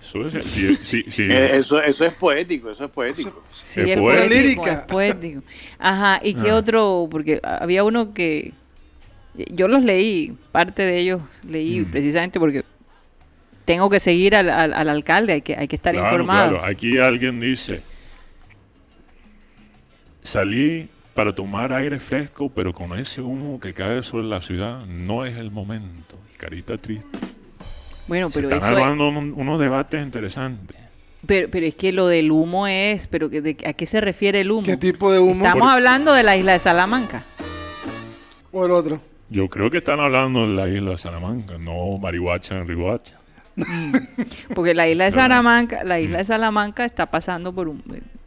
Eso es, sí, sí, sí. Eh, eso, eso es poético, eso es poético. Sí, Es es poético. Lírica. es poético. Ajá, ¿y qué Ah. otro? Porque había uno que yo los leí, parte de ellos leí Mm. precisamente porque tengo que seguir al, al- al alcalde, hay que, hay que estar Claro, informado. claro. Aquí alguien dice, salí para tomar aire fresco, pero con ese humo que cae sobre la ciudad no es el momento. Carita triste. Bueno, Se pero están eso es, armando un- unos debates interesantes. pero, pero es que lo del humo es, pero que de- ¿a qué se refiere el humo? ¿Qué tipo de humo? Estamos Por- hablando de la isla de Salamanca. O el otro. Yo creo que están hablando de la isla de Salamanca, no Marihuacha en Rihuacha. Porque la isla de. Salamanca, la isla Mm. de Salamanca está pasando por un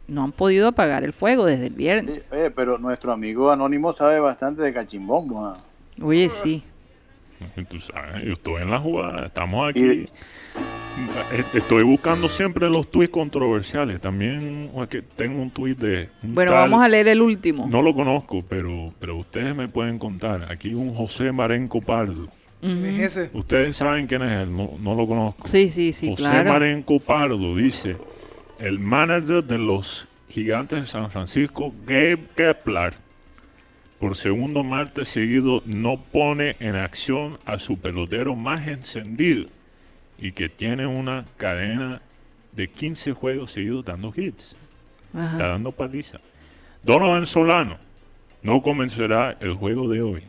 no han podido apagar el fuego desde el viernes. Sí, oye, pero nuestro amigo Anónimo sabe bastante de cachimbombo. ¿ah? Oye, sí. Tú sabes, yo estoy en la jugada, estamos aquí. Estoy buscando siempre los tweets controversiales. También aquí tengo un tweet de. un Bueno, tal- vamos a leer el último. No lo conozco, pero, pero ustedes me pueden contar. Aquí un José Marenco Pardo. ¿Quién es ese? Ustedes saben quién es él, no, no lo conozco. Sí, sí, sí, José claro. Marenco Pardo dice, el manager de los gigantes de San Francisco, Gabe Kepler, por segundo martes seguido no pone en acción a su pelotero más encendido y que tiene una cadena de 15 juegos seguidos dando hits. Ajá. Está dando paliza. Donovan Solano no comenzará el juego de hoy.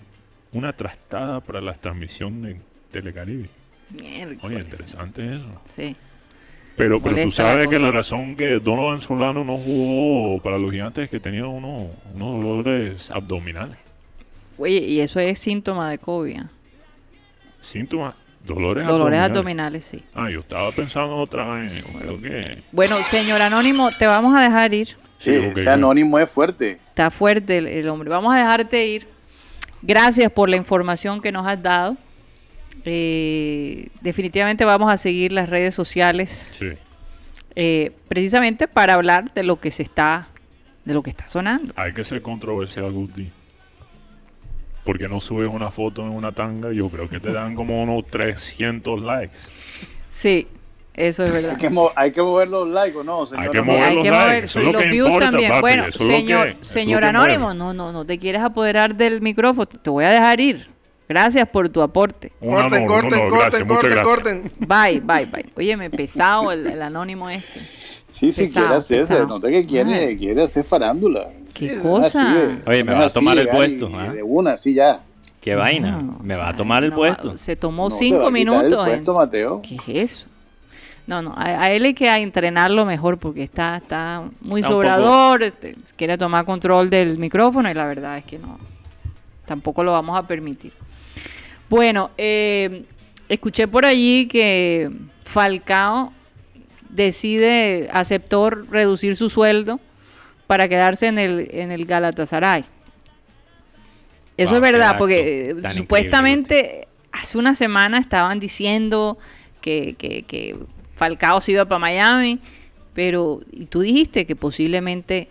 Una trastada para la transmisión de Telecaribe. Miércoles. Oye, interesante eso. Sí. Pero, pero tú sabes que la razón que Donovan Solano no jugó para los gigantes es que tenía unos, unos dolores abdominales. Oye, y eso es síntoma de COVID. Síntomas, dolores, Dolores abdominales. abdominales, sí. Ah, yo estaba pensando otra vez. Creo que Bueno, señor Anónimo, te vamos a dejar ir Sí, Sí, ese anónimo es fuerte. Está fuerte el, el hombre. Vamos a dejarte ir. Gracias por la información que nos has dado. Eh, definitivamente vamos a seguir las redes sociales Sí. eh, precisamente para hablar de lo que se está de lo que está sonando. Hay que ser controversial, Guti. Porque no subes una foto en una tanga, yo creo que te dan como unos 300 likes. Sí, eso es verdad. Hay que, mo- hay que mover los likes, ¿o no, señor? Hay que Sí, mover hay los que likes, mover eso y es lo los que views importa, también. papi, bueno, señor, señor. Anónimo, no, no, no te quieres apoderar del micrófono, te voy a dejar ir. Gracias por tu aporte. Un Corten, honor, corten, corten, corten, gracias. corten. Bye, bye, bye. Óyeme, pesado el, el anónimo este. Sí, sí, Pesado, quiere hacer, se nota que quiere, Ay. quiere hacer farándula. Qué Así cosa. es. Oye, me va a tomar el puesto, y- ¿ah? De una, así ya. Qué vaina. No, Me o va a tomar el no, puesto. Se tomó cinco quitar el minutos. en- puesto, Mateo. ¿Qué es eso? No, no, a, a él hay que entrenarlo mejor porque está, está muy Está un sobrador, este, quiere tomar control del micrófono y la verdad es que no, tampoco lo vamos a permitir. Bueno, eh, escuché por allí que Falcao decide, aceptó reducir su sueldo para quedarse en el, en el Galatasaray. Eso Wow, es verdad, porque supuestamente hace una semana estaban diciendo que, que, que Falcao se iba para Miami, pero y tú dijiste que posiblemente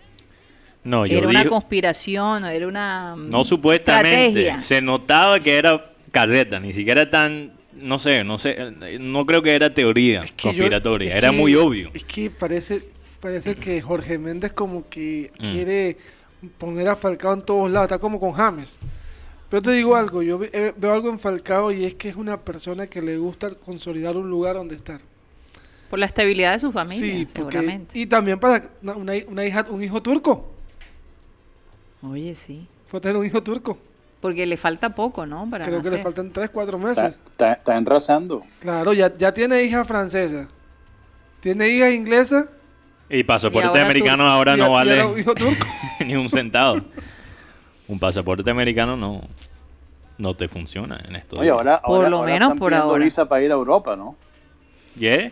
No, yo era una conspiración, era una mm, No supuestamente. estrategia. Se notaba que era carreta, ni siquiera tan, no sé, no sé, no creo que era teoría Es que yo- conspiratoria, es era que- muy obvio. Es que parece, parece que Jorge Méndez como que Mm. quiere poner a Falcao en todos lados, está como con James. Pero te digo algo, yo eh, veo algo en Falcao y es que es una persona que le gusta consolidar un lugar donde estar. por la estabilidad de su familia, Sí, porque- seguramente. y también para una, una- una hija, un hijo turco. Oye, sí. Fue tener un hijo turco. Porque le falta poco, ¿no? Para Creo que le faltan 3, 4 Está, meses. está, está enrasando. Claro, ya, ya tiene hija francesa. Tiene hija inglesa. Y pasaporte Y americano tú- ahora y- no y vale turco. ni un centavo. Un pasaporte americano no, no te funciona en esto. Oye, ahora, Por ahora- lo ahora menos están por ahora. visa para ir a Europa, ¿no? ¿Yeah?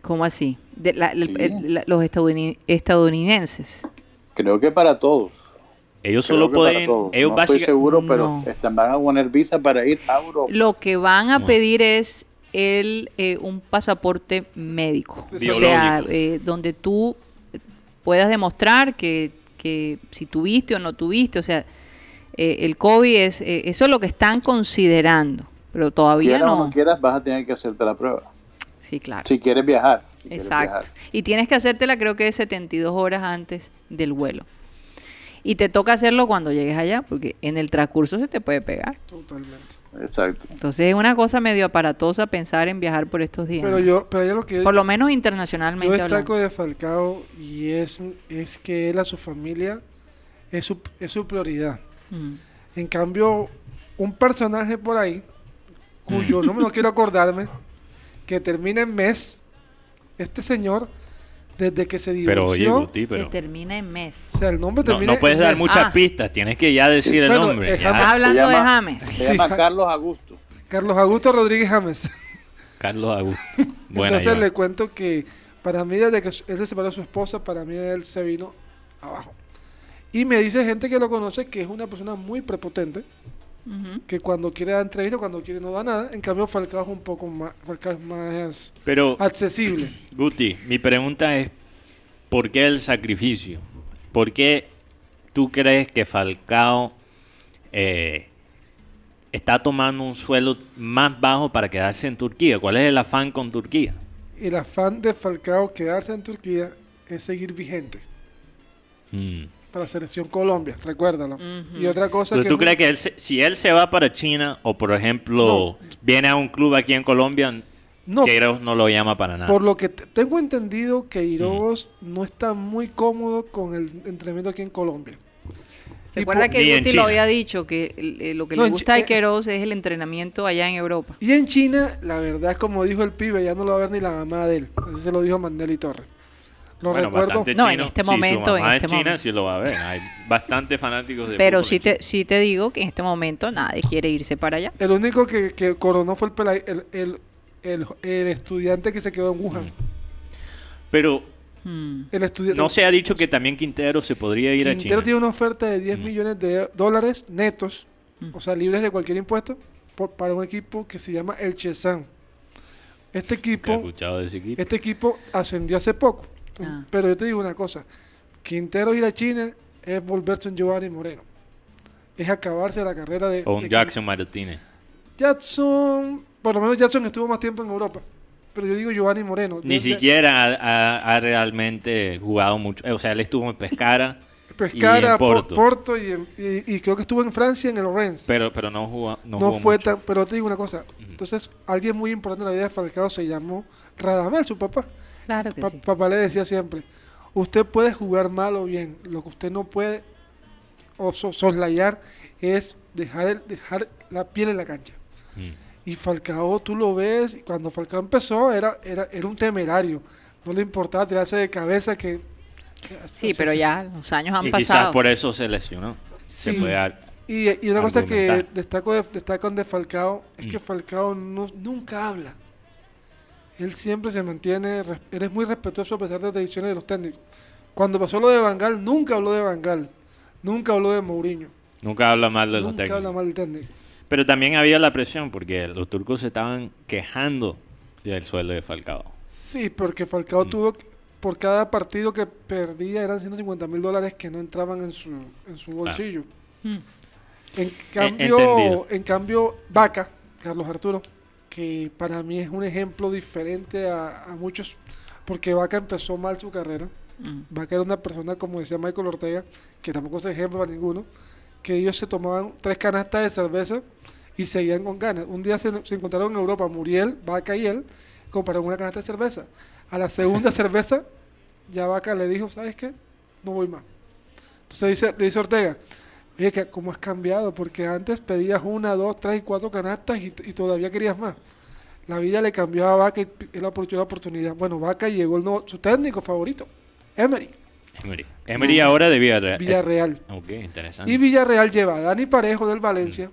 ¿Cómo así? De la- el- Sí. el- la- los estadouni- estadounidenses. Creo que para todos. Ellos Creo solo pueden, ellos no estoy seguro, pero No. están, van a poner visa para ir a Europa. Lo que van a No. pedir es el eh, un pasaporte médico. O sea, Biológico. eh, donde tú puedas demostrar que, que si tuviste o no tuviste. O sea, eh, el COVID es... eh, eso es lo que están considerando. Pero todavía Quieras o no. quieras, vas a tener que hacerte la prueba. Sí, claro. Si quieres viajar. si quieres Exacto. viajar. Y tienes que hacértela creo que 72 horas antes del vuelo. Y te toca hacerlo cuando llegues allá, porque en el transcurso se te puede pegar. Totalmente. Exacto. Entonces es una cosa medio aparatosa pensar en viajar por estos días. Pero yo, pero yo lo que yo, por lo menos yo internacionalmente destaco hablando. de Falcao y es, es que él a su familia es su, es su prioridad. Mm. En cambio, un personaje por ahí, cuyo nombre no quiero acordarme, que termina en mes, este señor, desde que se Pero oye, divorció, Que pero termina en mes. o sea, el nombre no, termina no puedes en dar mes. muchas Ah. pistas, tienes que ya decir el nombre. eh, ya. Estás hablando de James. Se llama Carlos Augusto. Carlos Augusto Rodríguez James. Carlos Augusto. Buena, Entonces le cuento que para mí, desde que él se separó de su esposa, para mí él se vino abajo. Y me dice gente que lo conoce que es una persona muy prepotente, Que cuando quiere dar entrevista, cuando quiere no da nada. En cambio, Falcao es un poco más, Falcao es más Pero, accesible. Guti, mi pregunta es, ¿por qué el sacrificio? ¿Por qué tú crees que Falcao eh, está tomando un suelo más bajo para quedarse en Turquía? ¿Cuál es el afán con Turquía? El afán de Falcao quedarse en Turquía es seguir vigente Mm. Para la selección Colombia, recuérdalo. Ujú. Y otra cosa Entonces, que ¿tú crees que él se- si él se va para China o, por ejemplo, viene a un club aquí en Colombia, no, Queiroz no lo llama para nada? por lo que te- tengo entendido que Iroz no está muy cómodo con el entrenamiento aquí en Colombia. Recuerda por- que Guti lo había dicho, que eh, lo que No, le gusta de Queiroz es el entrenamiento allá en Europa. Y en China, la verdad, como dijo el pibe, ya no lo va a ver ni la mamá de él. Así se lo dijo Mandela y Torres. Lo Bueno, recuerdo. bastante No, en este Si su momento, en este es china, momento. sí lo va a ver. Hay bastantes fanáticos de Pero sí te, sí te digo que en este momento nadie quiere irse para allá. El único que, que coronó fue el, el, el, el- el estudiante que se quedó en Wuhan. Pero Hmm. El estudiante No se ha dicho que también Quintero se podría ir a Quintero China. tiene una oferta de 10 Mm. millones de dólares netos, Mm. o sea, libres de cualquier impuesto, por- para un equipo que se llama el Chesan. Este ¿Qué ha equipo, escuchado de ese equipo? este equipo ascendió hace poco. Ah. Pero yo te digo una cosa, Quintero ir a China es volverse un Giovanni Moreno. Es acabarse la carrera de... O un de Jackson Martínez. Jackson, por lo menos Jackson estuvo más tiempo en Europa. Pero yo digo Giovanni Moreno. Ni siquiera ha, ha- ha realmente jugado mucho. O sea, él estuvo en Pescara, Pescara, y en Por- Porto. Porto y, en- y- y creo que estuvo en Francia en el Rennes. pero, pero no jugó. No, no, jugó fue mucho. tan, pero te digo una cosa, entonces alguien muy importante en la vida de Falcao se llamó Radamel, su papá. Claro que Pa- sí. Papá le decía siempre, usted puede jugar mal o bien, lo que usted no puede o so- soslayar es dejar, el- dejar la piel en la cancha. Mm. Y Falcao, tú lo ves, y cuando Falcao empezó era, era, era un temerario, no le importaba tirarse de cabeza que... que Sí, así- pero así. ya los años han Y quizás pasado. por eso se lesionó. Se Sí. puede Y, y una cosa que destaco de, destacan de Falcao es que Mm. Falcao no- nunca habla. Él siempre se mantiene, res- él es muy respetuoso a pesar de las decisiones de los técnicos. Cuando pasó lo de Bangal, nunca habló de Bangal, nunca habló de Mourinho, Nunca habla mal de los nunca técnicos. habla mal del técnico. Pero también había la presión porque los turcos se estaban quejando del sueldo de Falcao. Sí, porque Falcao Mm. tuvo, que- por cada partido que perdía eran 150 mil dólares que no entraban en su, en su bolsillo. Hmm. En cambio, entendido. en cambio, Vaca, Carlos Arturo, que para mí es un ejemplo diferente a, a muchos, porque Vaca empezó mal su carrera. Mm. Vaca era una persona, como decía Michael Ortega, que tampoco es ejemplo para ninguno, que ellos se tomaban tres canastas de cerveza y seguían con ganas. Un día se, se encontraron en Europa, Muriel, Vaca y él, compraron una canasta de cerveza. A la segunda cerveza, ya Vaca le dijo, ¿sabes qué? No voy más. Entonces dice, le dice Ortega, oye, que ¿cómo has cambiado? Porque antes pedías una, dos, tres y cuatro canastas y, y todavía querías más. La vida le cambió a Vaca y él aprovechó la oportunidad. Bueno, Vaca llegó el nuevo- su técnico favorito, Emery, Emery. Emery ahora de Villarreal. Villarreal. Ok, interesante. Y Villarreal lleva a Dani Parejo del Valencia,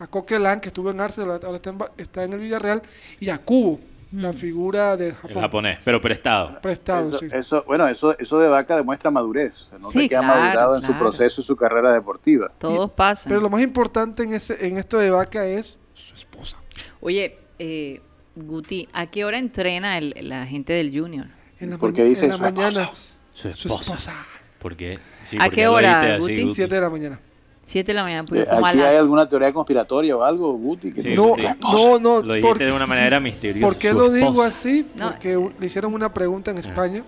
a Coquelin, que estuvo en Arsenal, ahora está en, Va- está en el Villarreal, y a Kubo, la figura del El japonés, pero prestado. Prestado, Eso, sí. eso- bueno, eso, eso de Vaca demuestra madurez. ¿no? Sí, que ha claro, madurado en su proceso y su carrera deportiva. Todos pasan. Pero lo más importante en, ese, en esto de Vaca es su esposa. Oye, eh, Guti, ¿a qué hora entrena el- la gente del Junior? En la, ¿Por ma- qué dice en la su mañana. Su Su esposa. esposa. ¿Por qué? Sí, ¿A porque qué hora, dijiste así, Guti? Guti. 7 de la mañana. Siete de la mañana. porque Eh, ¿Aquí las- hay alguna teoría conspiratoria o algo, Guti? que Sí, No, sí. no, no. Lo dijiste de una manera misteriosa. ¿Por qué lo digo así? No. Porque le hicieron una pregunta en España.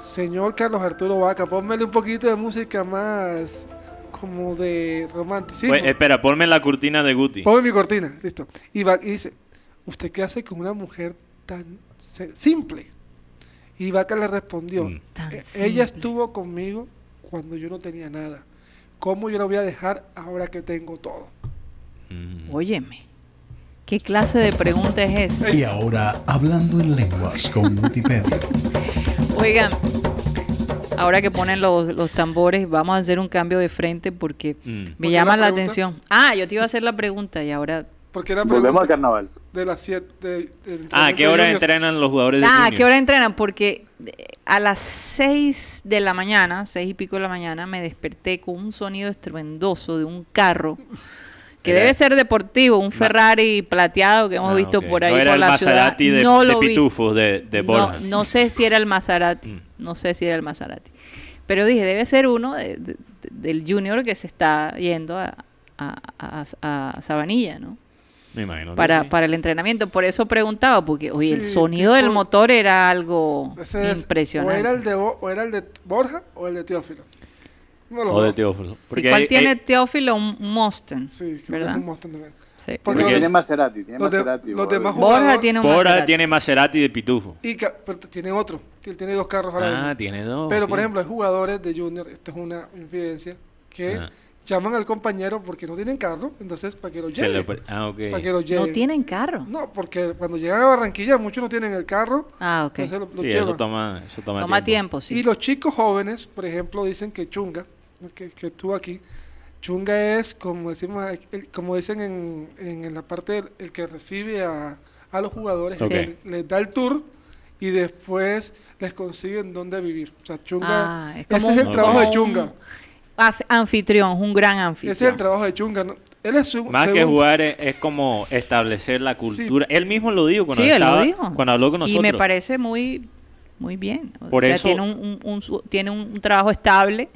Señor Carlos Arturo Vaca, pónmele un poquito de música más como de romanticismo. Pues, espera, ponme la cortina de Guti. Ponme mi cortina, listo. Y, va, y dice, ¿usted qué hace con una mujer tan simple? Y Vaca le respondió, Mm. "E- simple. ella estuvo conmigo cuando yo no tenía nada. ¿Cómo yo la voy a dejar ahora que tengo todo? Mm. Óyeme, ¿qué clase de pregunta es esa? Y ahora, hablando en lenguas con Multipedia. Oigan, ahora que ponen los, los tambores, vamos a hacer un cambio de frente porque Mm. me ¿Por qué llama la atención. Ah, yo te iba a hacer la pregunta y ahora... Porque era Volvemos al carnaval. de las 7 de, del Ah, ¿a qué hora Junior. entrenan los jugadores de Ah, qué hora entrenan? Porque eh, a las 6 de la mañana, seis y pico de la mañana, me desperté con un sonido estruendoso de un carro que Era- debe ser deportivo, un Ferrari plateado que hemos Ah, visto por ahí No era por el la ciudad. Maserati de, no de lo vi. Pitufo, de, de No, Borja. no sé si era el Maserati, Mm. no sé si era el Maserati. Pero dije, debe ser uno de- de- de- del Junior que se está yendo a, a, a- a Sabanilla, ¿no? Me imagino. que Para, sí. para el entrenamiento. Por eso preguntaba, porque, oye, el sonido del motor era algo es- impresionante. O era, el de, Bo- o era el de Borja o el de Teófilo. Uno de los O de. Teófilo. ¿Cuál hay- tiene hay- Teófilo? Un un Mustang, Sí, creo que ¿verdad? es un monstruo también. Sí. Porque Porque los- tiene Maserati, tiene los de- Maserati. los Borja. demás Borja tiene un Borja Maserati. tiene Maserati de Pitufo. Y pero tiene otro. Tiene, tiene dos carros ahora Ah, mismo. tiene dos. Pero, por ejemplo, hay jugadores de Junior, esto es una infidencia, que Ajá. Llaman al compañero porque no tienen carro, entonces para que lo Se lleve. le pre- Ah, ok. Para que lo lleve. No tienen carro. No, porque cuando llegan a Barranquilla muchos no tienen el carro, Ah, ok. entonces lo, lo Sí, llevan. eso toma, eso toma, Toma tiempo, sí. Y los chicos jóvenes, por ejemplo, dicen que Chunga, que, que estuvo aquí, Chunga es, como decimos, el- como dicen en, en, en la parte, del- el que recibe a, a los jugadores, Ok. que les da el tour y después les consiguen dónde vivir. O sea, Chunga, Ah, es ese como es el trabajo de Chunga. Anfitrión, un gran anfitrión. Ese es el trabajo de Chunga. ¿no? Él es su, Más que jugar es, es como establecer la cultura. Él mismo lo dijo cuando, Sí, él lo dijo. cuando habló con nosotros. Y me parece muy, muy bien. O Por sea, eso- tiene un, un- un su- tiene un trabajo estable,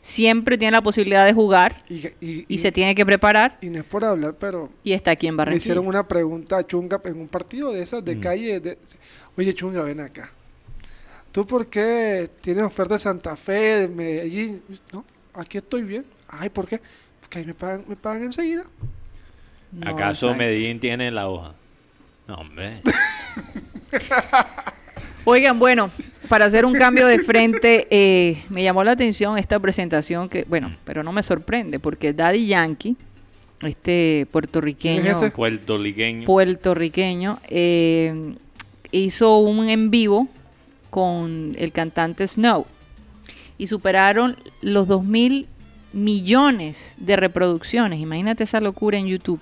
siempre tiene la posibilidad de jugar Y, y- y se tiene que preparar y no es por hablar, pero y está aquí en Barranquilla. hicieron una pregunta a Chunga en un partido de esas de Mm. calle. de- Oye, Chunga, ven acá. ¿Tú por qué tienes oferta de Santa Fe, de Medellín? No, aquí estoy bien. Ay, ¿por qué? Porque ahí me pagan, me pagan enseguida. No, ¿Acaso exacto. Medellín tiene la hoja? No, hombre. Oigan, bueno, para hacer un cambio de frente, eh, me llamó la atención esta presentación que, bueno, pero no me sorprende porque Daddy Yankee, este. Puertorriqueño. puertorriqueño, eh, hizo un en vivo con el cantante Snow y superaron los 2 mil millones de reproducciones. Imagínate esa locura en YouTube.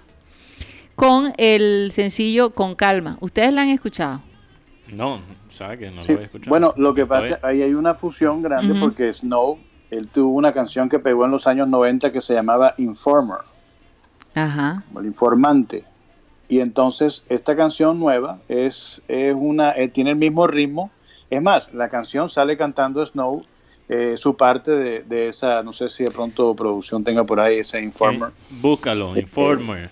Con el sencillo Con Calma. ¿Ustedes la han escuchado? No, ¿sabes que no Sí, lo he escuchado? Bueno, lo que pasa, ahí hay una fusión grande porque Snow, él tuvo una canción que pegó en los años 90 que se llamaba Informer, Ajá. como el informante. Y entonces esta canción nueva es, es una, eh, tiene el mismo ritmo. Es más, la canción sale cantando Snow, eh, su parte de, de esa, no sé si de pronto producción tenga por ahí ese Informer. Eh, búscalo, Informer.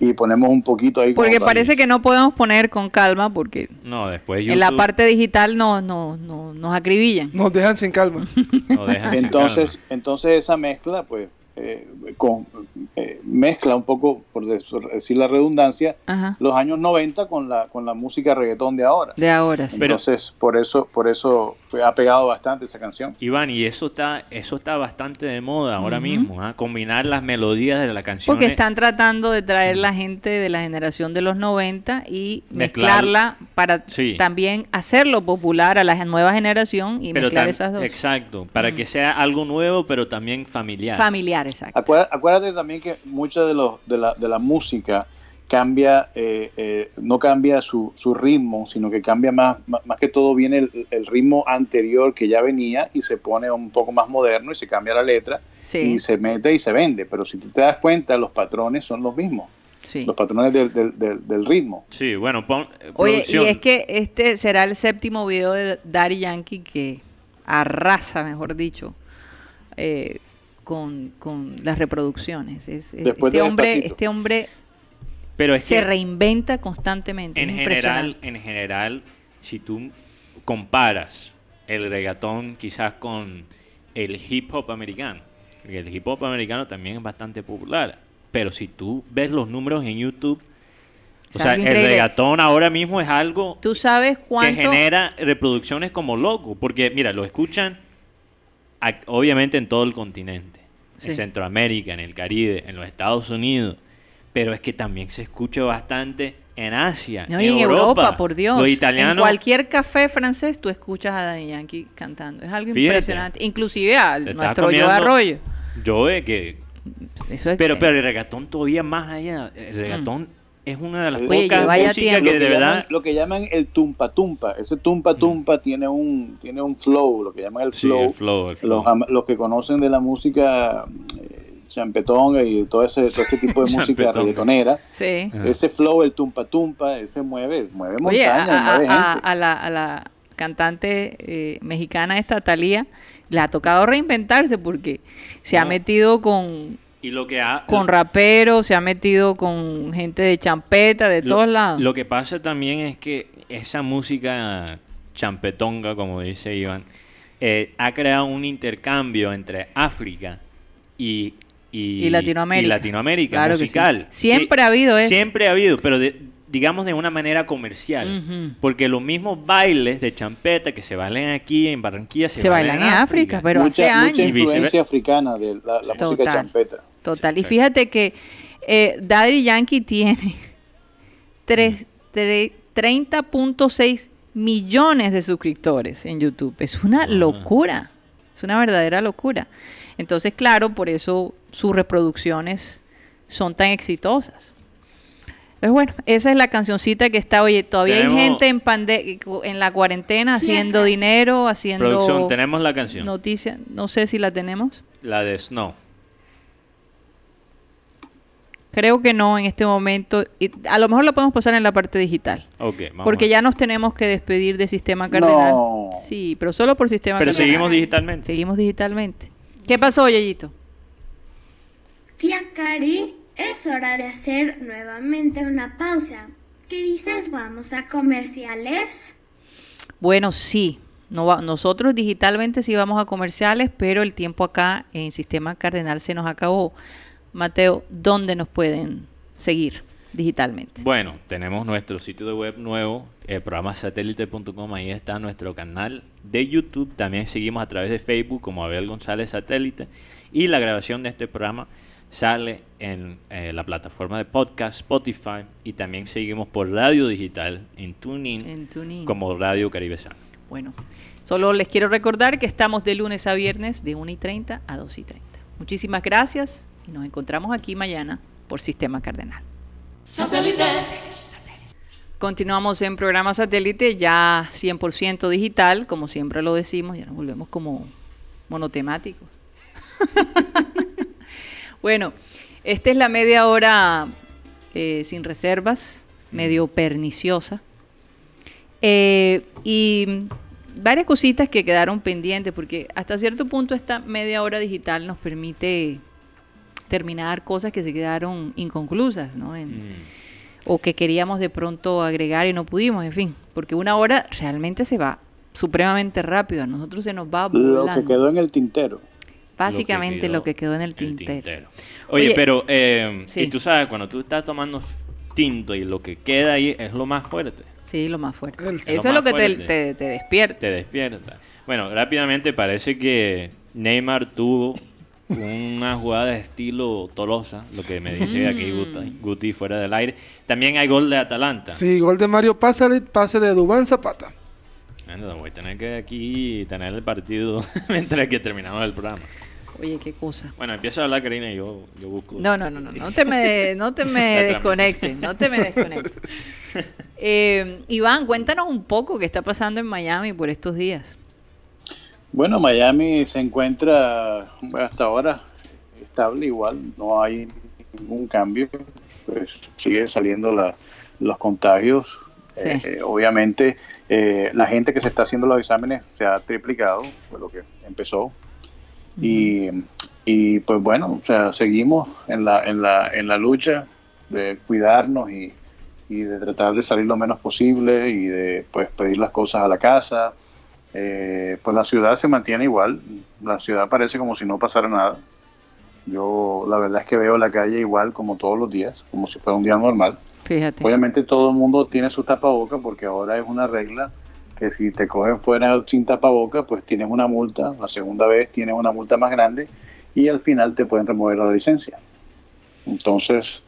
Y ponemos un poquito ahí. Porque parece que no podemos poner con calma porque No, después en la parte digital no, no, no, nos acribillan. Nos dejan sin calma. no dejan sin Entonces, entonces esa mezcla, pues, eh, con, eh, mezcla un poco, por decir la redundancia, Ajá. los años 90 con la, con la música reggaetón de ahora. De ahora, sí. Pero- Entonces, por eso, por eso ha pegado bastante esa canción. Iván, y eso está, eso está bastante de moda ahora mismo, ¿ah? combinar las melodías de la canción. Porque están tratando de traer la gente de la generación de los 90 y Mezclar- mezclarla para Sí. también hacerlo popular a la nueva generación y pero mezclar esas dos. Exacto, para Mm. que sea algo nuevo, pero también familiar. Familiar, exacto. Acuérdate, acuérdate también que mucha de, los, de, la, de la música cambia, eh, eh, no cambia su, su ritmo, sino que cambia más, más, más que todo viene el, el ritmo anterior que ya venía y se pone un poco más moderno y se cambia la letra Sí, y se mete y se vende. Pero si tú te das cuenta, los patrones son los mismos, sí. los patrones del, del, del, del ritmo. Sí, bueno, pon, eh, Oye, producción. y es que este será el séptimo video de Daddy Yankee que arrasa, mejor dicho, eh, con, con las reproducciones. Es- es- Después este, de hombre, este hombre pero es se que reinventa constantemente. en es general, en general, si tú comparas el reggaetón quizás con el hip hop americano, porque el hip hop americano también es bastante popular, pero si tú ves los números en YouTube, o sea, el reggaetón ahora mismo es algo ¿Tú sabes que cuánto? genera reproducciones como loco, porque mira, lo escuchan ac- obviamente en todo el continente, en. Centroamérica, en el Caribe, en los Estados Unidos, pero es que también se escucha bastante en Asia, No, y en Europa, por Dios. Los En italianos, cualquier café francés tú escuchas a Daddy Yankee cantando. Es algo Fíjate. impresionante. Inclusive a nuestro yo Arroyo. yo que Eso es pero que- pero el reggaetón todavía más allá, el reggaetón es una de las Oye, pocas músicas que lo, de que verdad llaman, lo que llaman el tumpa tumpa, ese tumpa tumpa tiene un tiene un flow, lo que llaman el sí, flow. el flow, el flow. Los, los que conocen de la música eh, champetón y todo ese, todo ese tipo de música reggaetonera, Sí. Ese flow, el tumpa tumpa, ese mueve, mueve Oye, a, montañas, a- mueve a- gente. a la, a la cantante eh, mexicana esta Talía le ha tocado reinventarse porque se ha No. metido con, y lo que ha, con raperos, se ha metido con gente de champeta, de Lo- todos lados. Lo que pasa también es que esa música champetonga, como dice Iván, eh, ha creado un intercambio entre África y, y, Y Latinoamérica. y Latinoamérica, Claro que musical. sí. Siempre ha habido eso. Siempre ha habido, pero de- digamos de una manera comercial. Porque los mismos bailes de champeta que se bailan aquí en Barranquilla se, Se bailan en África, pero hace mucha, años. mucha influencia africana de la, la música champeta. Total. Y fíjate que eh, Daddy Yankee tiene tres- tre- 30.6 millones de suscriptores en YouTube. Es una locura. Es una verdadera locura. Entonces, claro, por eso sus reproducciones son tan exitosas. Pues bueno, esa es la cancioncita que está, oye, todavía Tenemos- hay gente en pande en la cuarentena haciendo dinero, haciendo Producción, tenemos la canción. noticias, no sé si la tenemos. La de Snow. Creo que no en este momento. Y a lo mejor la podemos pasar en la parte digital. Ok, vamos Porque ya nos tenemos que despedir de Sistema Cardenal. No. Sí, pero solo por Sistema Pero Cardenal. seguimos digitalmente. Seguimos digitalmente. ¿Qué pasó, Yeyito? Tía Cari, es hora de hacer nuevamente una pausa. ¿Qué dices? ¿Vamos a comerciales? Bueno, sí. No va- nosotros digitalmente sí vamos a comerciales, pero el tiempo acá en Sistema Cardenal se nos acabó. Mateo, ¿dónde nos pueden seguir digitalmente? Bueno, tenemos nuestro sitio de web nuevo, eh, programasatélite.com, ahí está nuestro canal de YouTube, también seguimos a través de Facebook como Abel González Satélite y la grabación de este programa sale en eh, la plataforma de podcast Spotify y también seguimos por radio digital en TuneIn En TuneIn. como Radio Caribe Sana. Bueno, solo les quiero recordar que estamos de lunes a viernes de 1 y 30 a 2 y 30. Muchísimas gracias y nos encontramos aquí mañana por Sistema Cardenal. Continuamos en programa satélite ya 100% digital, como siempre lo decimos, ya nos volvemos como monotemáticos. bueno, esta es la media hora eh, sin reservas, medio perniciosa. Eh, y varias cositas que quedaron pendientes, porque hasta cierto punto esta media hora digital nos permite terminar cosas que se quedaron inconclusas, ¿no? En- o que queríamos de pronto agregar y no pudimos, en fin, porque una hora realmente se va supremamente rápido, a nosotros se nos va Lo volando. que quedó en el tintero. Básicamente lo que quedó, en el el tintero. tintero. Oye, Oye, pero eh, sí. y tú sabes, cuando tú estás tomando tinto y lo que queda ahí es lo más fuerte. Sí, lo más fuerte. El- Eso Lo es lo que te, te- te despierta. te despierta. Bueno, rápidamente parece que Neymar tuvo una jugada de estilo Tolosa, lo que me dice aquí Guti, Guti fuera del aire. También hay gol de Atalanta. Sí, gol de Mario Pasarit, pase de Dubán Zapata. Bueno, voy a tener que aquí tener el partido mientras que terminamos el programa. Oye, qué cosa. Bueno, empieza a hablar Karina y yo, yo busco. No, no, no, no, no te me, no te me desconectes, no te me desconectes. Eh, Iván, cuéntanos un poco qué está pasando en Miami por estos días. Bueno, Miami se encuentra hasta ahora estable igual, no hay ningún cambio, pues sigue saliendo la- los contagios. Sí. Eh, eh, obviamente eh, la gente que se está haciendo los exámenes se ha triplicado, fue lo que empezó. Y, y, pues bueno, o sea, seguimos en la, en la, en la lucha de cuidarnos y, y de tratar de salir lo menos posible y de pues pedir las cosas a la casa. Eh, pues la ciudad se mantiene igual, la ciudad parece como si no pasara nada. Yo la verdad es que veo la calle igual como todos los días, como si fuera un día normal. Fíjate. Obviamente todo el mundo tiene su tapaboca porque ahora es una regla que si te cogen fuera sin tapaboca, pues tienes una multa, la segunda vez tienes una multa más grande y al final te pueden remover la licencia. Entonces,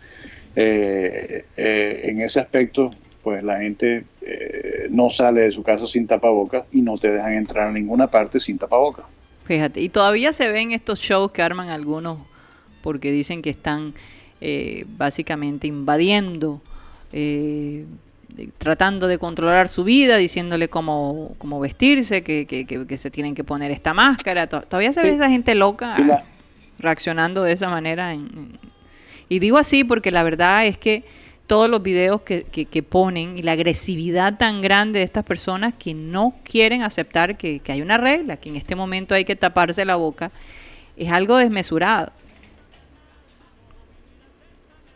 eh, eh, en ese aspecto, pues la gente eh, no sale de su casa sin tapaboca y no te dejan entrar a ninguna parte sin tapaboca. Fíjate, y todavía se ven estos shows que arman algunos porque dicen que están básicamente invadiendo, tratando de controlar su vida, diciéndole cómo, cómo vestirse, que, que- que- que se tienen que poner esta máscara. To- todavía se ve Sí. esa gente loca la- reaccionando de esa manera. en- y digo así porque la verdad es que todos los videos que, que- que ponen y la agresividad tan grande de estas personas que no quieren aceptar que, que hay una regla, que en este momento hay que taparse la boca, es algo desmesurado.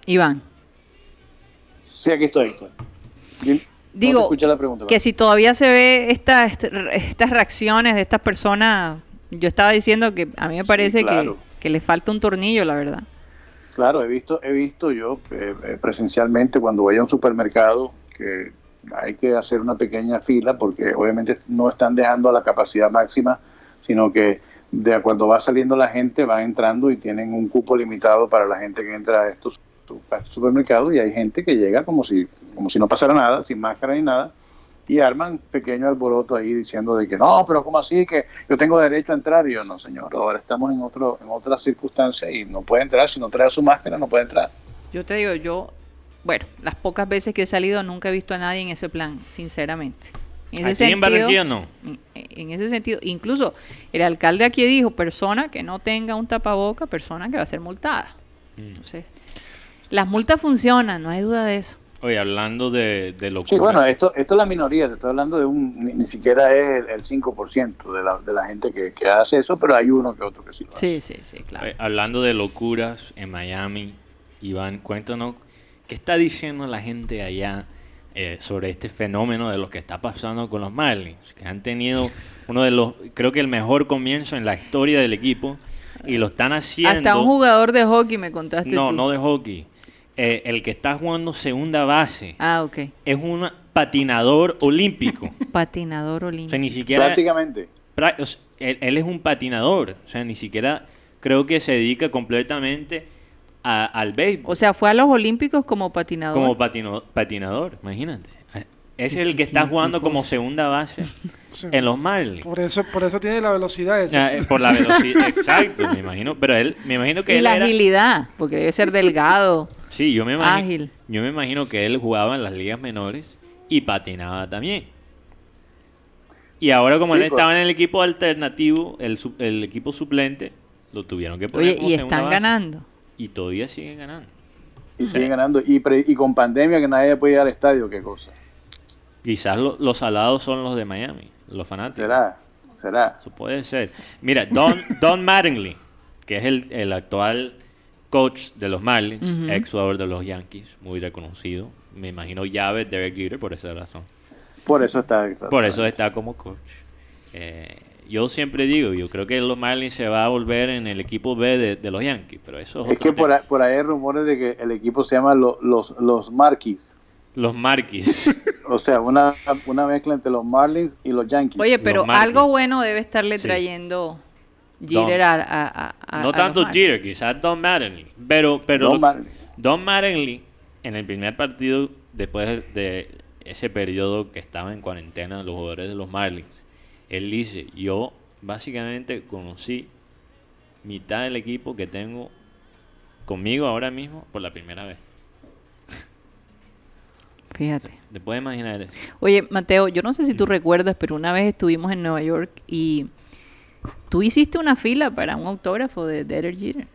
Iván, Sí, aquí estoy. Héctor. Bien, digo escuché la pregunta, que si todavía se ve esta, est- estas reacciones de estas personas, yo estaba diciendo que a mí me parece que- claro. que, les falta un tornillo, la verdad. Claro, he visto, he visto yo eh, eh, presencialmente cuando voy a un supermercado que hay que hacer una pequeña fila porque obviamente no están dejando a la capacidad máxima, sino que de acuerdo va saliendo la gente, va entrando y tienen un cupo limitado para la gente que entra a estos, a estos supermercados y hay gente que llega como si, como si no pasara nada, sin máscara ni nada, y arman pequeño alboroto ahí diciendo de que no, pero ¿cómo así? Que yo tengo derecho a entrar. Y yo, no, señor, ahora estamos en, otro, en otra circunstancia y no puede entrar. Si no trae su máscara, no puede entrar. Yo te digo, yo bueno, las pocas veces que he salido nunca he visto a nadie en ese plan, sinceramente. En Aquí en Barranquilla no. En, en ese sentido, incluso el alcalde aquí dijo, persona que no tenga un tapaboca, persona que va a ser multada. Mm. Entonces, las multas funcionan, no hay duda de eso. Oye, hablando de, de locura. Sí, bueno, esto, esto es la minoría, te estoy hablando de un, ni, ni siquiera es el, el 5% de la, de la gente que, que hace eso, pero hay uno que otro que sí lo hace. Sí, sí, sí, claro. Eh, hablando de locuras en Miami, Iván, cuéntanos qué está diciendo la gente allá eh, sobre este fenómeno de lo que está pasando con los Marlins, que han tenido uno de los, creo que el mejor comienzo en la historia del equipo y lo están haciendo. Hasta un jugador de hockey me contaste No, tú. no de hockey. Eh, el que está jugando segunda base Ah, ok. es un patinador olímpico. Patinador O olímpico. sea, ni siquiera. Prácticamente. pra- o sea, él, él es un patinador. O sea, ni siquiera creo que se dedica completamente a- al béisbol. O sea, fue a los Olímpicos como patinador. como patino- patinador, imagínate. Es el que está jugando como segunda base Sí. en los Marlins. Por eso, por eso tiene la velocidad esa. Eh, Por la velocidad, exacto, me imagino. Pero él, me imagino que y él la era- agilidad, porque debe ser delgado. Sí, yo me imagino, Ágil. yo me imagino que él jugaba en las ligas menores y patinaba también. Y ahora como Sí, él pues. estaba en el equipo alternativo, el, su- el equipo suplente, lo tuvieron que poner Oye, como y están base. ganando. Y todavía siguen ganando. Y siguen ganando. Y, pre- y con pandemia que nadie puede ir al estadio, qué cosa. Quizás lo- los salados son los de Miami, los fanáticos. Será, será. Eso puede ser. Mira, Don, Don Mattingly, que es el, el actual coach de los Marlins, ex jugador de los Yankees, muy reconocido. Me imagino llave Derek Jeter por esa razón. Por eso está. Por exactamente. eso está como coach. Eh, yo siempre digo, yo creo que los Marlins se va a volver en el equipo B de, de los Yankees, pero eso es Es otro que por ahí, por ahí hay rumores de que el equipo se llama lo- los, los Marquis. Los Marquis. O sea, una, una mezcla entre los Marlins y los Yankees. Oye, pero algo bueno debe estarle Sí. trayendo Don. Jeter a, a- a- a- no a tanto. Jeter, quizás Don Mattingly. Pero, pero Don Mattingly. Don Mattingly, en el primer partido, después de- de ese periodo que estaba en cuarentena, los jugadores de los Marlins, él dice, yo básicamente conocí mitad del equipo que tengo conmigo ahora mismo por la primera vez. Fíjate. ¿Te puedes imaginar eso? Oye, Mateo, yo no sé si tú recuerdas, pero una vez estuvimos en Nueva York y tú hiciste una fila para un autógrafo de Derek Jeter.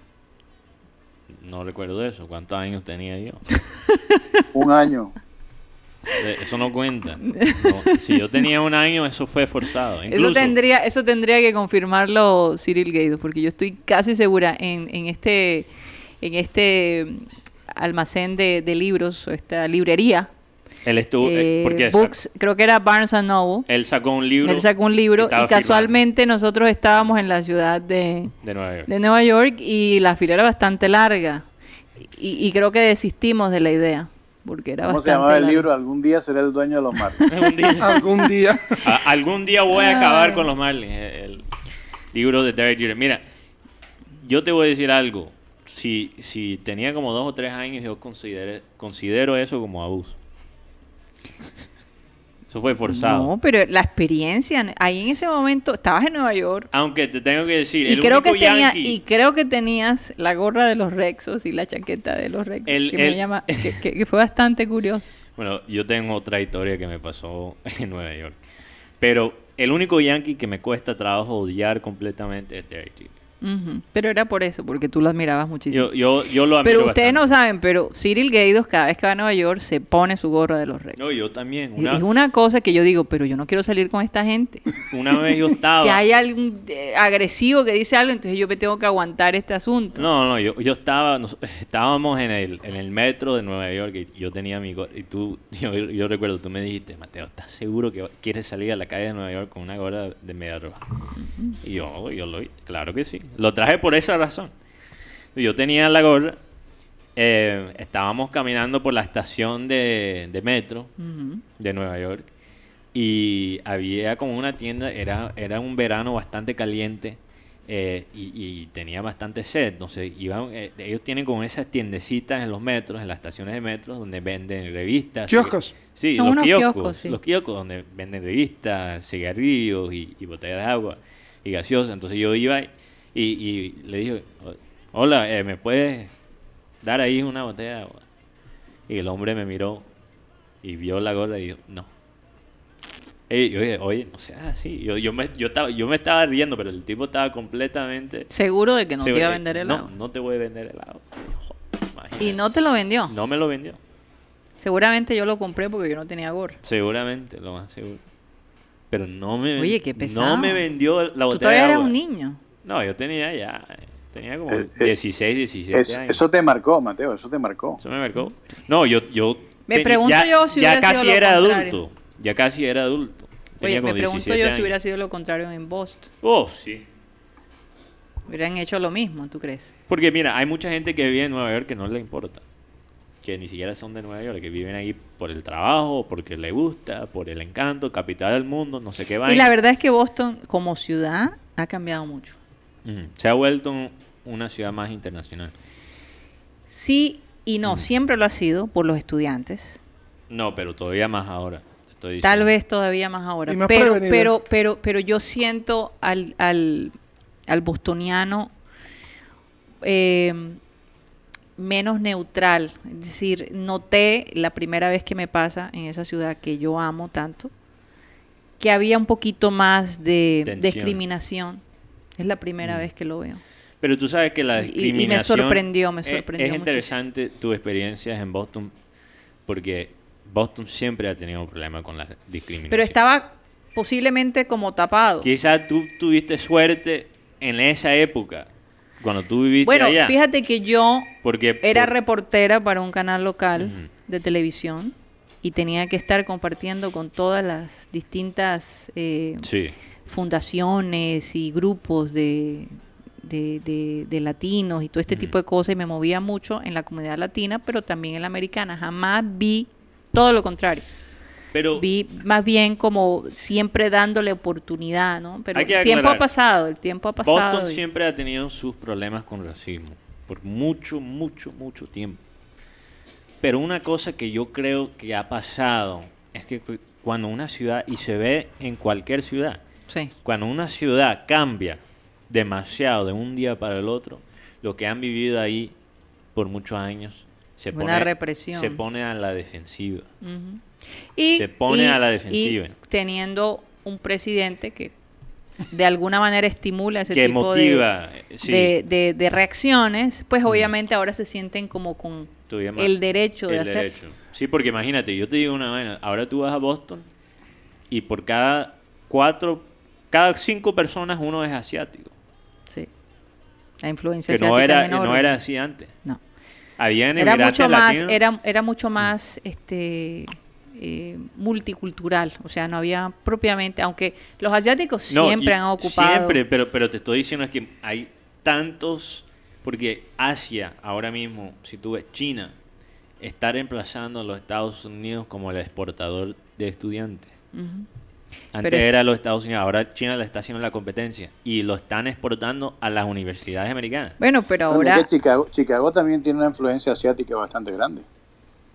No recuerdo eso. ¿Cuántos años tenía yo? Un año. Eh, Eso no cuenta. No, Si yo tenía un año, eso fue forzado. Eso tendría, eso tendría que confirmarlo Cyril Gaido, porque yo estoy casi segura en, en este, en este almacén de, de libros, o esta librería, él estuvo... eh, eh, porque Books, creo que era Barnes and Noble. él sacó un libro Él sacó un libro estaba y casualmente nosotros estábamos en la ciudad de, de Nueva York. de Nueva York y la fila era bastante larga y, y creo que desistimos de la idea porque era ¿Cómo se bastante llamaba el libro? Algún día seré el dueño de los Marlins. Un día- Algún día. algún día voy a acabar Ah. con los Marlins. eh, El libro de Derek Jeter. Mira, yo te voy a decir algo. Si, si tenía como dos o tres años, yo consideré, considero eso como abuso. Eso fue forzado. No, pero la experiencia, ahí en ese momento estabas en Nueva York Aunque te tengo que decir, y el creo que único tenía Yankee- y creo que tenías la gorra de los Rexos y la chaqueta de los Rexos El- que, me llama, que, que- que fue bastante curioso. Bueno, yo tengo otra historia que me pasó en Nueva York. Pero el único Yankee que me cuesta trabajo odiar completamente es Derek Pero era por eso, porque tú lo admirabas muchísimo. Yo, yo, yo lo admiro pero ustedes bastante. no saben, pero Cyril Gaidos cada vez que va a Nueva York se pone su gorra de los Rexos. No, yo también. Y- Una, Es una cosa que yo digo, pero yo no quiero salir con esta gente. una vez yo estaba... Si hay algún eh, agresivo que dice algo, entonces yo me tengo que aguantar este asunto. No, no, yo, yo estaba, nos- estábamos en el, en el metro de Nueva York y yo tenía mi gorra, y tú, yo, yo recuerdo, tú me dijiste, Mateo, ¿estás seguro que quieres salir a la calle de Nueva York con una gorra de media roja? Y yo, yo lo, claro que sí, lo traje por esa razón. Yo tenía la gorra, eh, estábamos caminando por la estación de, de metro Ujú. de Nueva York y había como una tienda, era, era un verano bastante caliente eh, y, y tenía bastante sed, entonces iban, eh, ellos tienen como esas tiendecitas en los metros, en las estaciones de metro, donde venden revistas. Kioscos. Sí, Son los unos kioscos, kioscos, sí. los kioscos donde venden revistas, cigarrillos y, y botellas de agua y gaseosas. Entonces yo iba y, y le dije, hola, eh, ¿me puedes dar ahí una botella de agua? Y el hombre me miró y vio la gorra y dijo, no. Ey, oye, oye, no seas así. Yo, yo, me, yo, estaba, yo me estaba riendo, pero el tipo estaba completamente... Seguro de que no te iba a de- vender helado. No, no te voy a vender imagínate. Y no te lo vendió. No me lo vendió. Seguramente yo lo compré porque yo no tenía gorra. Seguramente, lo más seguro. Pero no me Oye, qué pesado. No me vendió la botella Tú todavía de eras agua. un niño. No, yo tenía ya, eh, tenía como Eh, eh, 16, 17 Es- años. eso te marcó, Mateo, eso te marcó. Eso me marcó. No, yo, yo Me pregunto ya, yo si ya hubiera sido casi lo era contrario. adulto. Ya casi era adulto. Oye, Tenía me como pregunto 17 yo años. si hubiera sido lo contrario en Boston. Oh, sí. Hubieran hecho lo mismo, ¿tú crees? Porque mira, hay mucha gente que vive en Nueva York que no le importa. Que ni siquiera son de Nueva York, que viven ahí por el trabajo, porque le gusta, por el encanto, capital del mundo, no sé qué va. Y la verdad es que Boston como ciudad ha cambiado mucho. Se ha vuelto un- una ciudad más internacional. Sí y no, siempre lo ha sido por los estudiantes. No, pero todavía más ahora. estoy Tal vez todavía más ahora. Y más pero, prevenida. pero, pero, pero yo siento al, al, al bostoniano eh, menos neutral. Es decir, noté la primera vez que me pasa en esa ciudad que yo amo tanto, que había un poquito más de Tensión. discriminación. Es la primera Mm. vez que lo veo. Pero tú sabes que la Y- y me discriminación... sorprendió, me es- sorprendió Es, interesante tu experiencia en Boston, porque Boston siempre ha tenido un problema con la discriminación. Pero estaba posiblemente como tapado. Quizás tú tuviste suerte en esa época, cuando tú viviste Bueno, allá. fíjate que yo porque era por- reportera para un canal local de televisión y tenía que estar compartiendo con todas las distintas eh, Sí. Fundaciones y grupos de, de, de- de latinos y todo este tipo de cosas y me movía mucho en la comunidad latina, pero también en la americana. Jamás vi todo lo contrario. Pero Vi más bien como siempre dándole oportunidad, ¿no? Pero el tiempo ha pasado, el tiempo ha pasado. Boston y- siempre ha tenido sus problemas con racismo, por mucho, mucho, mucho tiempo. Pero una cosa que yo creo que ha pasado es que cu- cuando una ciudad, y se ve en cualquier ciudad, Sí. cuando una ciudad cambia demasiado de un día para el otro, lo que han vivido ahí por muchos años se Una pone, represión. se pone a la defensiva. Y, Se pone y- a la y defensiva. teniendo un presidente que de alguna manera estimula ese Que tipo motiva, de, sí. de, de- de reacciones, pues obviamente ahora se sienten como con el derecho de el hacer. derecho. Sí, porque imagínate, yo te digo una vaina, ahora tú vas a Boston y por cada cuatro, cada cinco personas uno es asiático. Sí. La influencia Que no era, no era así antes. No. Habían Era emigrantes mucho más, era, era mucho más este eh, multicultural, o sea, no había propiamente, aunque los asiáticos No, siempre han ocupado Siempre, pero, pero te estoy diciendo es que hay tantos, porque Asia ahora mismo, si tú ves China, está reemplazando a los Estados Unidos como el exportador de estudiantes. Antes Pero- era los Estados Unidos, ahora China le está haciendo la competencia y lo están exportando a las universidades americanas. Bueno, pero ahora es que Chicago, Chicago también tiene una influencia asiática bastante grande.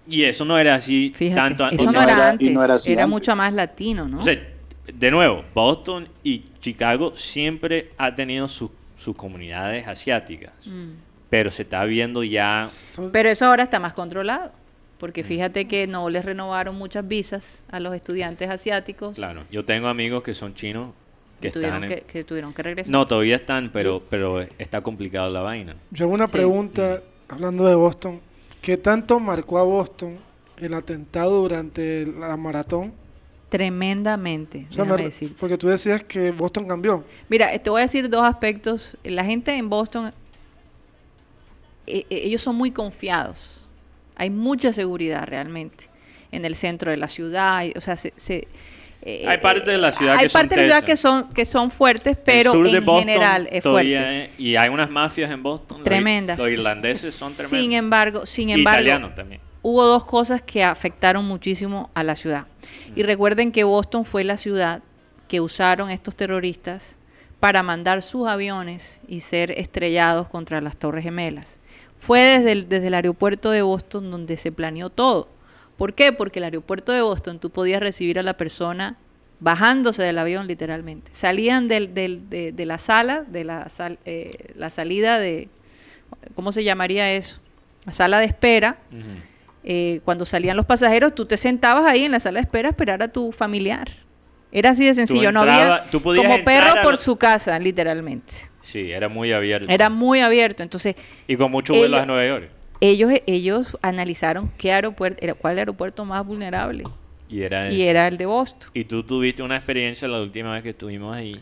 Y eso no era así Fíjate, tanto eso y no, no era, antes, no era así era antes. mucho más latino, ¿no? O sea, de nuevo, Boston y Chicago siempre ha tenido sus sus comunidades asiáticas, Mm. pero se está viendo ya Pero eso ahora está más controlado, porque Mm. fíjate que no les renovaron muchas visas a los estudiantes asiáticos Claro, yo tengo amigos que son chinos que que, tuvieron están en- que, que tuvieron que regresar. No, todavía están, pero pero está complicado la vaina. Yo hago una Sí. pregunta, hablando de Boston. ¿Qué tanto marcó a Boston el atentado durante la maratón? Tremendamente, O sea, déjame me- decirte. porque tú decías que Boston cambió. Mira, te voy a decir dos aspectos. La gente en Boston, eh, eh, ellos son muy confiados. Hay mucha seguridad realmente en el centro de la ciudad. hay- O sea, se, se- eh, Hay partes de la ciudad hay que son partes de la ciudad que son que son fuertes, pero en Boston general es fuerte. es- y hay unas mafias en Boston. los- Tremenda. Los, irlandeses son tremendos. Sin embargo, sin embargo, italianos también. hubo dos cosas que afectaron muchísimo a la ciudad. Y Mm. recuerden que Boston fue la ciudad que usaron estos terroristas para mandar sus aviones y ser estrellados contra las Torres Gemelas. Fue desde el, desde el aeropuerto de Boston donde se planeó todo. ¿Por qué? Porque el aeropuerto de Boston tú podías recibir a la persona bajándose del avión literalmente. Salían del, del- de, de la sala, de la, sal- eh, la salida de, ¿cómo se llamaría eso? La sala de espera eh, cuando salían los pasajeros, tú te sentabas ahí en la sala de espera a esperar a tu familiar. Era así de sencillo, no había tú como perro por su casa, literalmente. Sí, era muy abierto. Era muy abierto, entonces y con mucho vuelo a Nueva York. ellos ellos analizaron qué aeropuerto era cuál aeropuerto más vulnerable Y era, y era el de Boston. Y tú tuviste una experiencia la última vez que estuvimos ahí.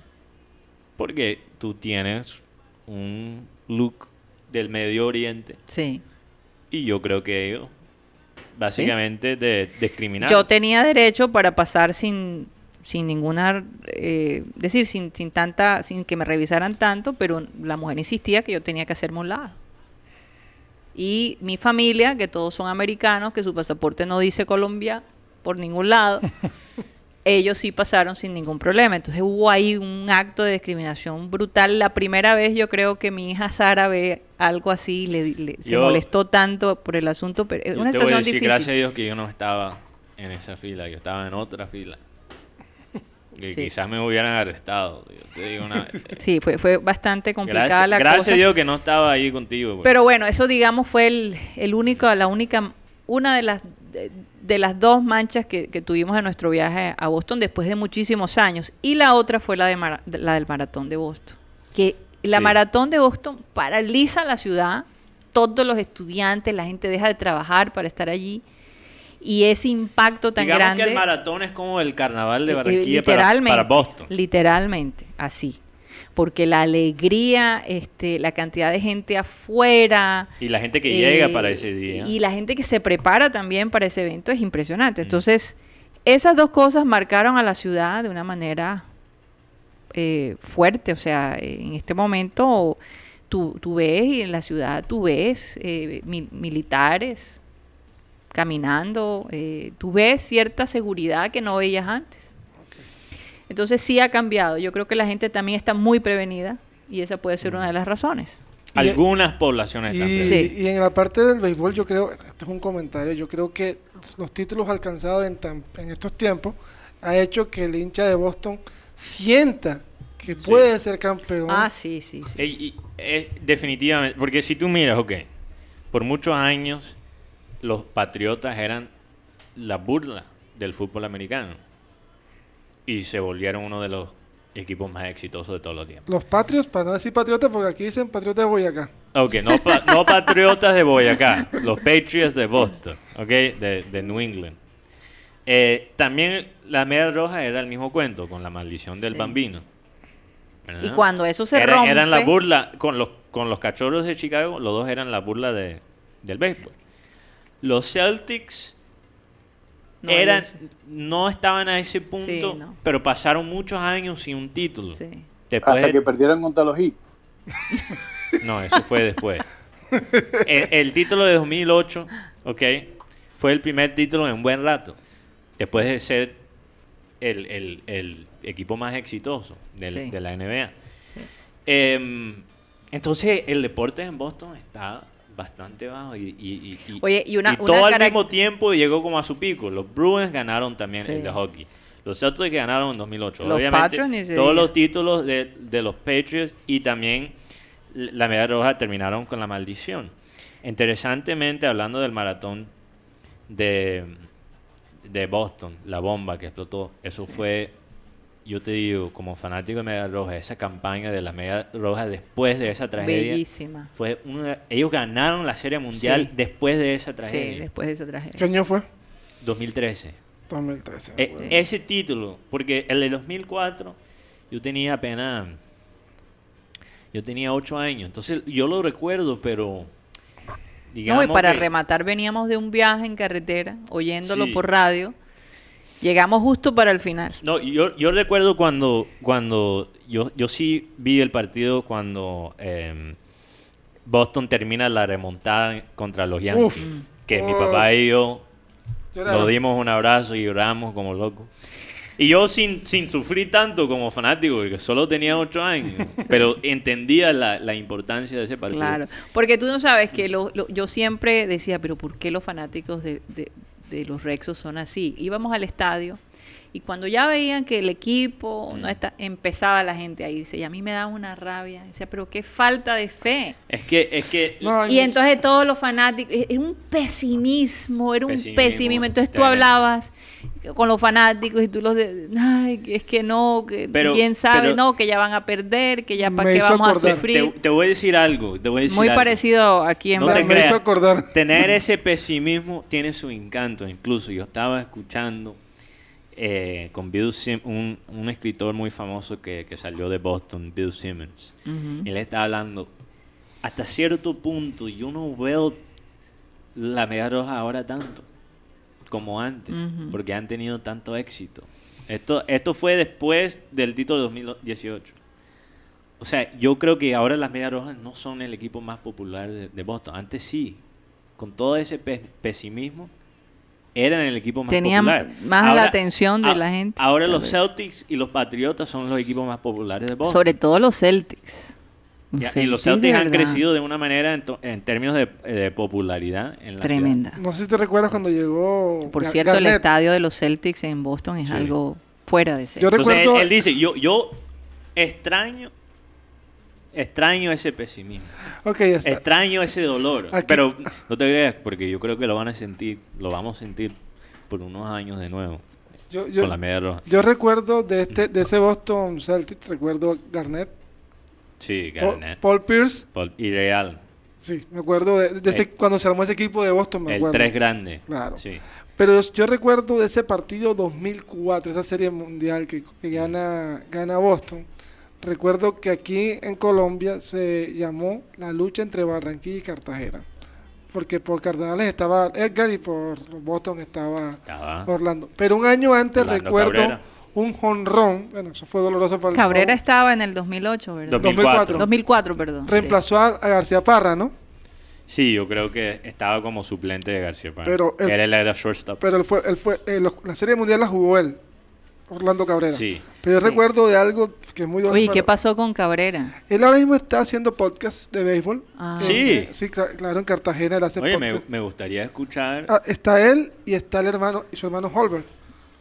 Porque tú tienes un look del Medio Oriente. Sí. Y yo creo que ellos básicamente de, discriminaron. Yo tenía derecho para pasar sin sin ninguna eh, decir sin, sin tanta sin que me revisaran tanto pero la mujer insistía que yo tenía que hacerme un lado. Y mi familia que todos son americanos que su pasaporte no dice Colombia por ningún lado ellos sí pasaron sin ningún problema. Entonces hubo ahí un acto de discriminación brutal. La primera vez yo creo que mi hija Sara ve algo así le, le- se molestó tanto por el asunto pero es una te voy a situación decir, difícil. gracias a Dios que yo no estaba en esa fila, yo estaba en otra fila. Que Sí. quizás me hubieran arrestado. Yo te digo una vez. Sí, fue, fue bastante complicada Gracias, la gracias cosa. a Dios que no estaba ahí contigo. pues. Pero bueno, eso digamos fue el, el único, la única, una de las de, de las dos manchas que, que tuvimos en nuestro viaje a Boston después de muchísimos años. Y la otra fue la de la del maratón de Boston. Que la Sí. maratón de Boston paraliza la ciudad, todos los estudiantes, la gente deja de trabajar para estar allí. Y ese impacto tan Digamos grande. que el maratón es como el carnaval de Eh, eh, Barranquilla para, literalmente, para Boston. Literalmente, así. Porque la alegría, este, la cantidad de gente afuera. Y la gente que eh, llega para ese día. Y la gente que se prepara también para ese evento es impresionante. Entonces, esas dos cosas marcaron a la ciudad de una manera eh, fuerte. O sea, en este momento tú, tú ves y en la ciudad tú ves eh, mil- militares caminando, eh, tú ves cierta seguridad que no veías antes. Entonces sí ha cambiado. Yo creo que la gente también está muy prevenida y esa puede ser una de las razones. Algunas poblaciones Y, también. y en la parte del béisbol, yo creo, esto es un comentario, yo creo que los títulos alcanzados en, tan- en estos tiempos ha hecho que el hincha de Boston sienta que puede ser campeón. Ah, sí, sí, sí. Ey, y, eh, definitivamente, porque si tú miras, ok, por muchos años los Patriotas eran la burla del fútbol americano y se volvieron uno de los equipos más exitosos de todos los tiempos. Los patrios, para no decir patriotas, porque aquí dicen patriotas de Boyacá. Ok, no, pa- no Patriotas de Boyacá, los Patriots de Boston, ok, de, de New England. Eh, también la media roja era el mismo cuento con la maldición del Sí. bambino. ¿verdad? Y cuando eso se Era- Eran la rompe- burla, con los, con los cachorros de Chicago, los dos eran la burla de, del béisbol. Los Celtics No, eran, ellos- no estaban a ese punto, no. pero pasaron muchos años sin un título. Sí. Después Hasta de- que perdieron contra los Heat. no, eso fue después. el, el título de 2008, ok, fue el primer título en un buen rato. Después de ser el, el- el equipo más exitoso del- Sí. de la NBA. Em, entonces, el deporte en Boston está bastante bajo y, y- y- y- Oye, y una- y una todo al mismo tiempo llegó como a su pico. Los Bruins ganaron también Sí. el de hockey. Los Celtics ganaron en 2008. Los Obviamente, todos diga. los títulos de, de los Patriots y también la medalla roja terminaron con la maldición. Interesantemente, hablando del maratón de, de Boston, la bomba que explotó, eso fue, yo te digo, como fanático de Medalla Roja, esa campaña de la Medalla Roja después de esa tragedia, Bellísima. fue una, ellos ganaron la Serie Mundial Sí. después de esa Sí, tragedia, después de esa tragedia. ¿Qué año fue? 2013. 2013. E- bueno. Ese título, porque el de 2004, yo tenía apenas, yo tenía 8 años, entonces yo lo recuerdo, pero No, digamos y para que- rematar veníamos de un viaje en carretera, oyéndolo Sí. por radio. Llegamos justo para el final. No, yo, yo recuerdo cuando, cuando yo, yo sí vi el partido cuando em, Boston termina la remontada contra los Yankees. Uf. que mi Oh. papá y yo Lloraron. nos dimos un abrazo y lloramos como locos. Y yo sin, sin sufrir tanto como fanático, porque solo tenía 8 años, pero entendía la, la importancia de ese partido. Claro, porque tú no sabes que lo- lo- yo siempre decía, pero ¿por qué los fanáticos de, de- de los Rexos son así. Íbamos al estadio y cuando ya veían que el equipo no está, empezaba la gente a irse y a mí me daba una rabia. O sea, pero qué falta de fe. Es que, es que No, Y entonces todos los fanáticos, era un pesimismo, era un Pesimismo, pesimismo. Entonces tú hablabas con los fanáticos y tú los de, ay, que es que no, que Pero- quién sabe, pero- no, que ya van a perder, que ya para qué vamos a sufrir. te, te voy a decir algo. Te voy a decir Muy algo. parecido aquí en No me, te hizo acordar. Tener ese pesimismo tiene su encanto. Incluso yo estaba escuchando eh, con Bill Sim- un, un escritor muy famoso que, que salió de Boston, Bill Simmons. Y él está hablando, hasta cierto punto yo no veo la Media Roja ahora tanto como antes, porque han tenido tanto éxito. Esto, esto fue después del título de 2018. O sea, yo creo que ahora las Medias Rojas no son el equipo más popular de, de Boston. Antes sí, con todo ese pe- pesimismo, eran el equipo más Tenían popular. más la atención de a- la gente, Ahora los vez. Celtics y los Patriotas son los equipos más populares de Boston. Sobre todo los Celtics. Y los Celtics, han verdad, crecido de una manera en, to- en términos de, de popularidad en la Tremenda. No sé si te recuerdas cuando llegó. Por Ga- cierto, el estadio de los Celtics en Boston es Sí. algo fuera de serie. Yo ciudad. Entonces él, recuerdo- él dice, yo, yo extraño, extraño ese pesimismo, Ok, ya está. extraño ese dolor, Aquí- pero no te creas, porque yo creo que lo van a sentir, lo vamos a sentir por unos años de nuevo Yo, yo, con la media roja. yo recuerdo de este de ese Boston Celtics, recuerdo a Garnett, Sí, Paul, Paul Pierce. Paul- y Real, Sí, me acuerdo de, de ese- El- cuando se armó ese equipo de Boston, me el acuerdo. tres grande. Claro. Sí. Pero yo recuerdo de ese partido 2004, esa serie mundial que, que gana, gana Boston. Recuerdo que aquí en Colombia se llamó la lucha entre Barranquilla y Cartagena. Porque por Cardenales estaba Edgar y por Boston estaba Estaba. Orlando. Pero un año antes Orlando recuerdo Cabrera. Un jonrón. Bueno, eso fue doloroso para el Cabrera estaba en el 2008, ¿verdad? 2004. 2004, perdón. sí. Reemplazó a, a García Parra, ¿no? Sí, yo creo que estaba como suplente de García Parra. Pero él- él era shortstop. Pero él fue, él fue, eh, los- la serie mundial la jugó él, Orlando Cabrera. Sí. Pero yo Sí. recuerdo de algo que es muy doloroso. Oye, ¿qué pasó con Cabrera? Él ahora mismo está haciendo podcast de béisbol. Ah. Eh, Sí. eh, sí, cla- claro, en Cartagena él hace Oye, me, podcast. me gustaría escuchar. Ah, está él y está el hermano y su hermano Holbert.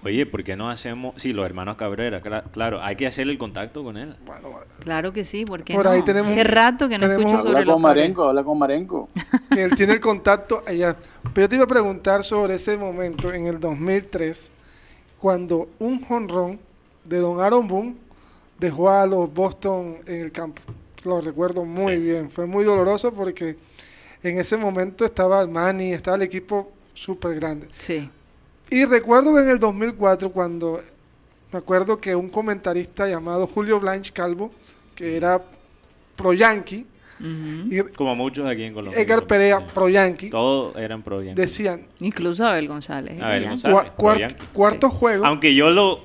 Oye, ¿por qué no hacemos.? Sí, los hermanos Cabrera, cla- claro, hay que hacer el contacto con él. Bueno, Claro que sí, porque Por no? ahí tenemos- Hace rato que no tenemos- escucho sobre Habla con. Marenco, habla con Marenco. que él tiene el contacto allá. Pero yo te iba a preguntar sobre ese momento en el 2003, cuando un jonrón de Don Aaron Boone dejó a los Boston en el campo. Lo recuerdo muy Sí. bien. Fue muy doloroso porque en ese momento estaba el Manny, estaba el equipo súper grande. Sí. Y recuerdo que en el 2004, cuando me acuerdo que un comentarista llamado Julio Blanche Calvo, que era pro Yankee, Ujú. y Como muchos aquí en Colombia. Edgar Perea Sí. pro Yankee, Todos eran pro Yankee. decían, Incluso Abel González. ¿eh? Abel. González. cua- cuart- cuarto juego, Aunque yo lo,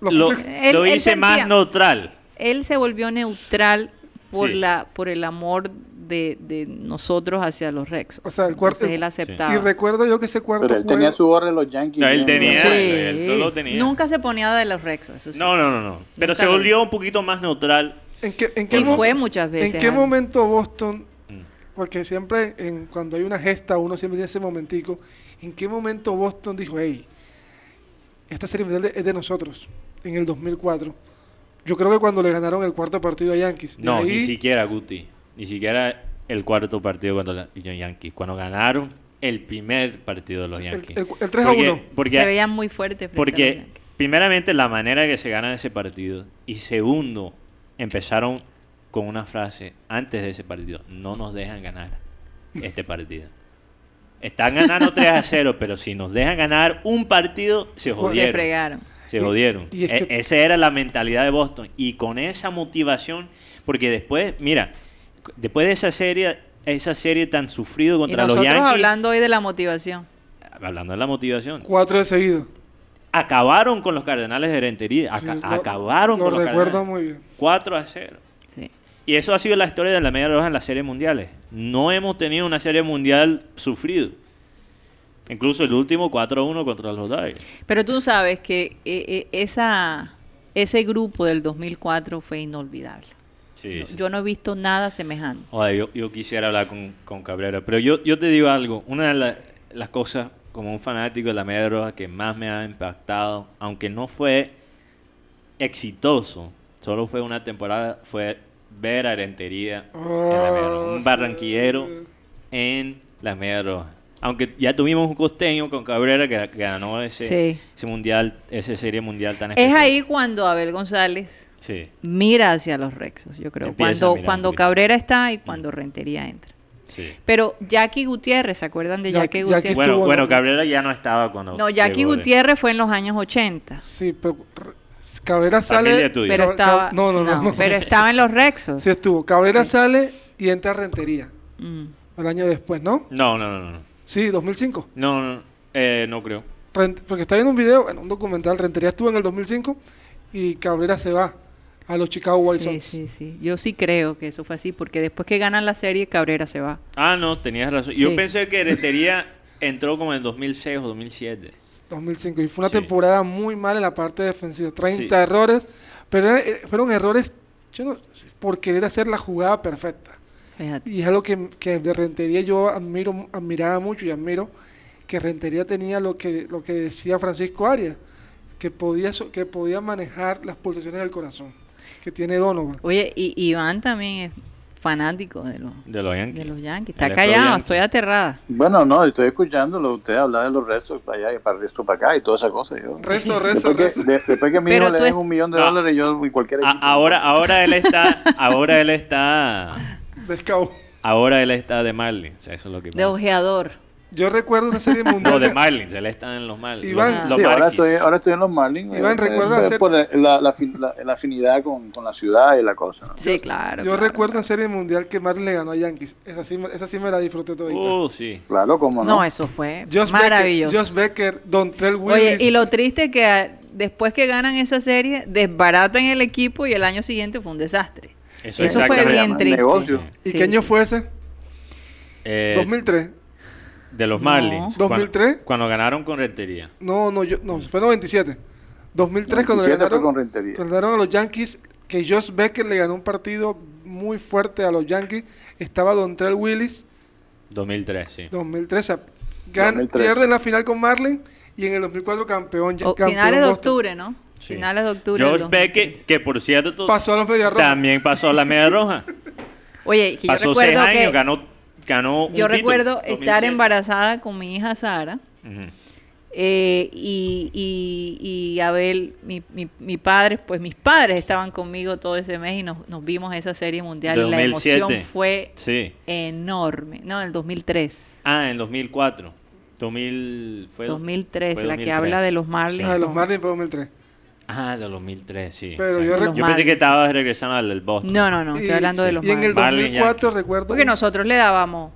lo, Yankees- Él- lo él hice más sentía- neutral. Él se volvió neutral por Sí. la por el amor de, de nosotros hacia los Rex. O sea, el cuarto- Entonces él aceptaba. y recuerdo yo que ese cuarto Pero él juego, tenía su gorra de los Yankees. No, él tenía- él lo tenía. Nunca se ponía de los Rex, eso sí. No, no, no, no. Pero Nunca se volvió un poquito más neutral. ¿en qué, en qué Y fue muchas veces. ¿En qué Alan. momento Boston, Mm. porque siempre en, cuando hay una gesta uno siempre tiene ese momentico, ¿en qué momento Boston dijo, hey, esta serie mundial es de nosotros, en el 2004? Yo creo que cuando le ganaron el cuarto partido a Yankees. De No, ahí- ni siquiera Guti. Ni siquiera el cuarto partido contra los Yankees. Cuando ganaron el primer partido de los Yankees. el- el 3 a Porque- 1. Porque, se veían muy fuertes. porque primeramente la manera que se gana ese partido. Y segundo, empezaron con una frase antes de ese partido. No nos dejan ganar este partido. Están ganando 3 a 0, pero si nos dejan ganar un partido, se se jodieron. fregaron. Se jodieron. y es E- esa era la mentalidad de Boston. Y con esa motivación, porque después, mira, después de esa serie, esa serie tan sufrido Y contra los nosotros Yankees, hablando hoy de la motivación. hablando de la motivación, Cuatro de seguido. acabaron con los Cardenales de Rentería. Sí, aca- lo- acabaron lo con los recuerdo Cardenales. muy bien. 4 a 0. Sí. Y eso ha sido la historia de la Media Roja en las series mundiales. No hemos tenido una serie mundial sufrido. Incluso el último 4-1 contra los Dodgers. Pero tú sabes que eh, eh, esa, ese grupo del 2004 fue inolvidable. Sí, sí. Yo no he visto nada semejante. Joder, yo, yo quisiera hablar con, con Cabrera, pero yo, yo te digo algo, una de la- las cosas como un fanático de la media roja que más me ha impactado, aunque no fue exitoso, solo fue una temporada, fue ver a Rentería en la media roja. Un barranquillero sí. en la media roja. Aunque ya tuvimos un costeño con Cabrera que, que ganó ese, Sí. ese mundial, esa serie mundial tan Es especial. ahí cuando Abel González Sí, mira hacia los Rexos, yo creo. Empieza Cuando, mirar cuando. Cabrera está y cuando Rentería entra. sí. Pero Jackie Gutiérrez, ¿se acuerdan de Jack- Jackie Jackie Gutiérrez? Bueno, estuvo, bueno, ¿no? Cabrera ya no estaba cuando. No, Jackie llegó de- Gutiérrez fue en los años 80. Sí, pero re- Cabrera sale. Pero estaba, no, no, no, no. pero estaba en los Rexos. Sí estuvo. Cabrera sale y entra a Rentería. Mm. El año después, ¿no? No, no, no, no. Sí, 2005. No, no, eh, no creo. Rent- porque está viendo un video, bueno, un documental. Rentería estuvo en el 2005 y Cabrera se va a los Chicago White Sí, Sox. sí, sí. Yo sí creo que eso fue así, porque después que ganan la serie, Cabrera se va. Ah, no, tenías razón. Yo Sí. pensé que Rentería entró como en 2006 o 2007. 2005. Y fue una Sí. temporada muy mal en la parte defensiva. 30 Sí. errores. Pero eh, fueron errores, yo no por querer hacer la jugada perfecta. Fíjate. Y es algo que, que de Rentería yo admiro, admiraba mucho y admiro que Rentería tenía lo que, lo que decía Francisco Arias, que podía, que podía manejar las pulsaciones del corazón, que tiene Donovan. Oye, y Iván también es fanático de los, De los Yankees. de los Yankees. Él Está callado, Yankee. estoy aterrada. Bueno, no, estoy escuchándolo. Usted habla de los restos para allá y para el resto para acá y toda esa cosa. Yo, Rezo, rezo, después, que, de- después que mi Pero hijo le den es- un millón de No. dólares, yo y cualquier A- equipo. ahora, ahora él está, ahora él está, Ahora él está de Marlins. Eso es lo que De ojeador. Yo recuerdo una serie mundial. No, de Marlins. Él está en los Marlins. Iván. los, Sí, los ahora estoy, ahora estoy en los Marlins. Iván, eh, ¿recuerdas eh, hacer- por la, la, la afin- la- la afinidad con, con la ciudad y la cosa. ¿no? Sí, claro. yo claro, recuerdo claro. en serie mundial que Marlin le ganó a Yankees. Esa sí, me- esa sí me la disfruté todita. Uh, sí. Claro, cómo no. No, eso fue Josh maravilloso. Becker, Josh Becker, Don Trell Willis. Oye, y lo triste es que ah, después que ganan esa serie, desbaratan el equipo y el año siguiente fue un desastre. Eso, Eso fue bien triste. Negocio. ¿Y Sí. qué año fue ese? Eh, 2003. de los No. Marlins. cuando- 2003. Cuando, ganaron con Rentería. No, no, yo, no, fue 97. 2003 cuando 97 fue ganaron, con Rentería. cuando ganaron a los Yankees, que Josh Becker le ganó un partido muy fuerte a los Yankees. Estaba Don Trell Willis, 2003, sí. 2003. o sea, gan- 2003. Pierden la final con Marlin y en el 2004 campeón. O- campeón finales de octubre, ¿no? Sí. Finales de octubre. George 2003. Beckett, que por cierto Pasó a los Medias Rojas. también pasó a la media roja. Oye, que yo Pasó seis recuerdo años, que ganó, ganó un yo título, recuerdo estar 2007. embarazada con mi hija Sara Ujú. eh, y, y, y Abel, mi, mi, mi padre, pues mis padres estaban conmigo todo ese mes y nos, nos vimos esa serie mundial y la 2007. emoción fue Sí. enorme. No, en el 2003. Ah, en 2004. 2000, fue 2003, fue la que 2003. habla de los Marlins. Ah, de los Marlins fue 2003. Ah, de 2003, sí. Pero yo Yo pensé que Marlins. estabas regresando al del Boston. No, no, no, estoy Y- hablando de los Y en el Marlins. Marlins 2004 Yankees. recuerdo, Porque nosotros le dábamos,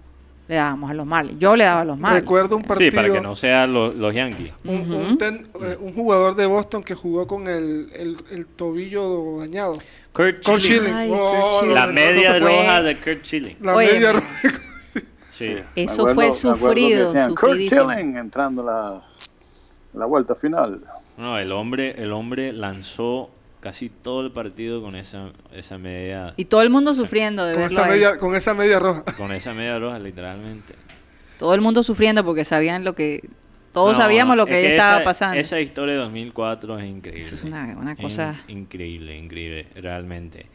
le dábamos a los Marlins. Yo le daba a los Marlins. recuerdo un Sí, partido. para que no sean los, los Yankees. un, Ujú. un ten- eh, un jugador de Boston que jugó con el, el, el tobillo dañado. Kurt, Kurt Schilling. Schilling. Ay, Oh, Kurt Schilling. La media roja de Kurt Schilling. La Oye, media me- roja. Sí. Eso acuerdo- fue sufrido, Kurt. Schilling entrando la, la vuelta final. No, el hombre, el hombre lanzó casi todo el partido con esa, esa media, Y todo el mundo sufriendo de Con verlo esa, media, con esa media roja. con esa media roja, literalmente. Todo el mundo sufriendo porque sabían lo que... Todos No, sabíamos lo es que, estaba esa- pasando. Esa historia de 2004 es increíble. Eso es una- una In- cosa- increíble, increíble, realmente.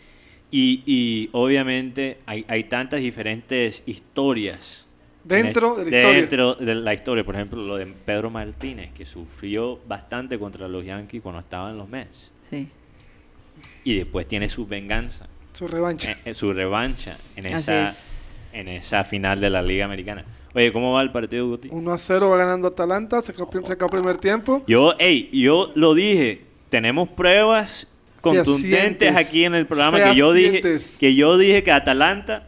Y, y obviamente hay, hay tantas diferentes historias. En Dentro de la historia. Dentro de la historia. Por ejemplo, lo de Pedro Martínez, que sufrió bastante contra los Yankees cuando estaban en los Mets. Sí. Y después tiene su venganza, Su revancha. eh, eh, su revancha en Así esa, es. en esa final de la Liga Americana. Oye, ¿cómo va el partido, Guti? 1 a 0 va ganando Atalanta. Se acabó, el primer tiempo. Yo, hey, yo lo dije, tenemos pruebas contundentes aquí en el programa que yo dije que yo dije que Atalanta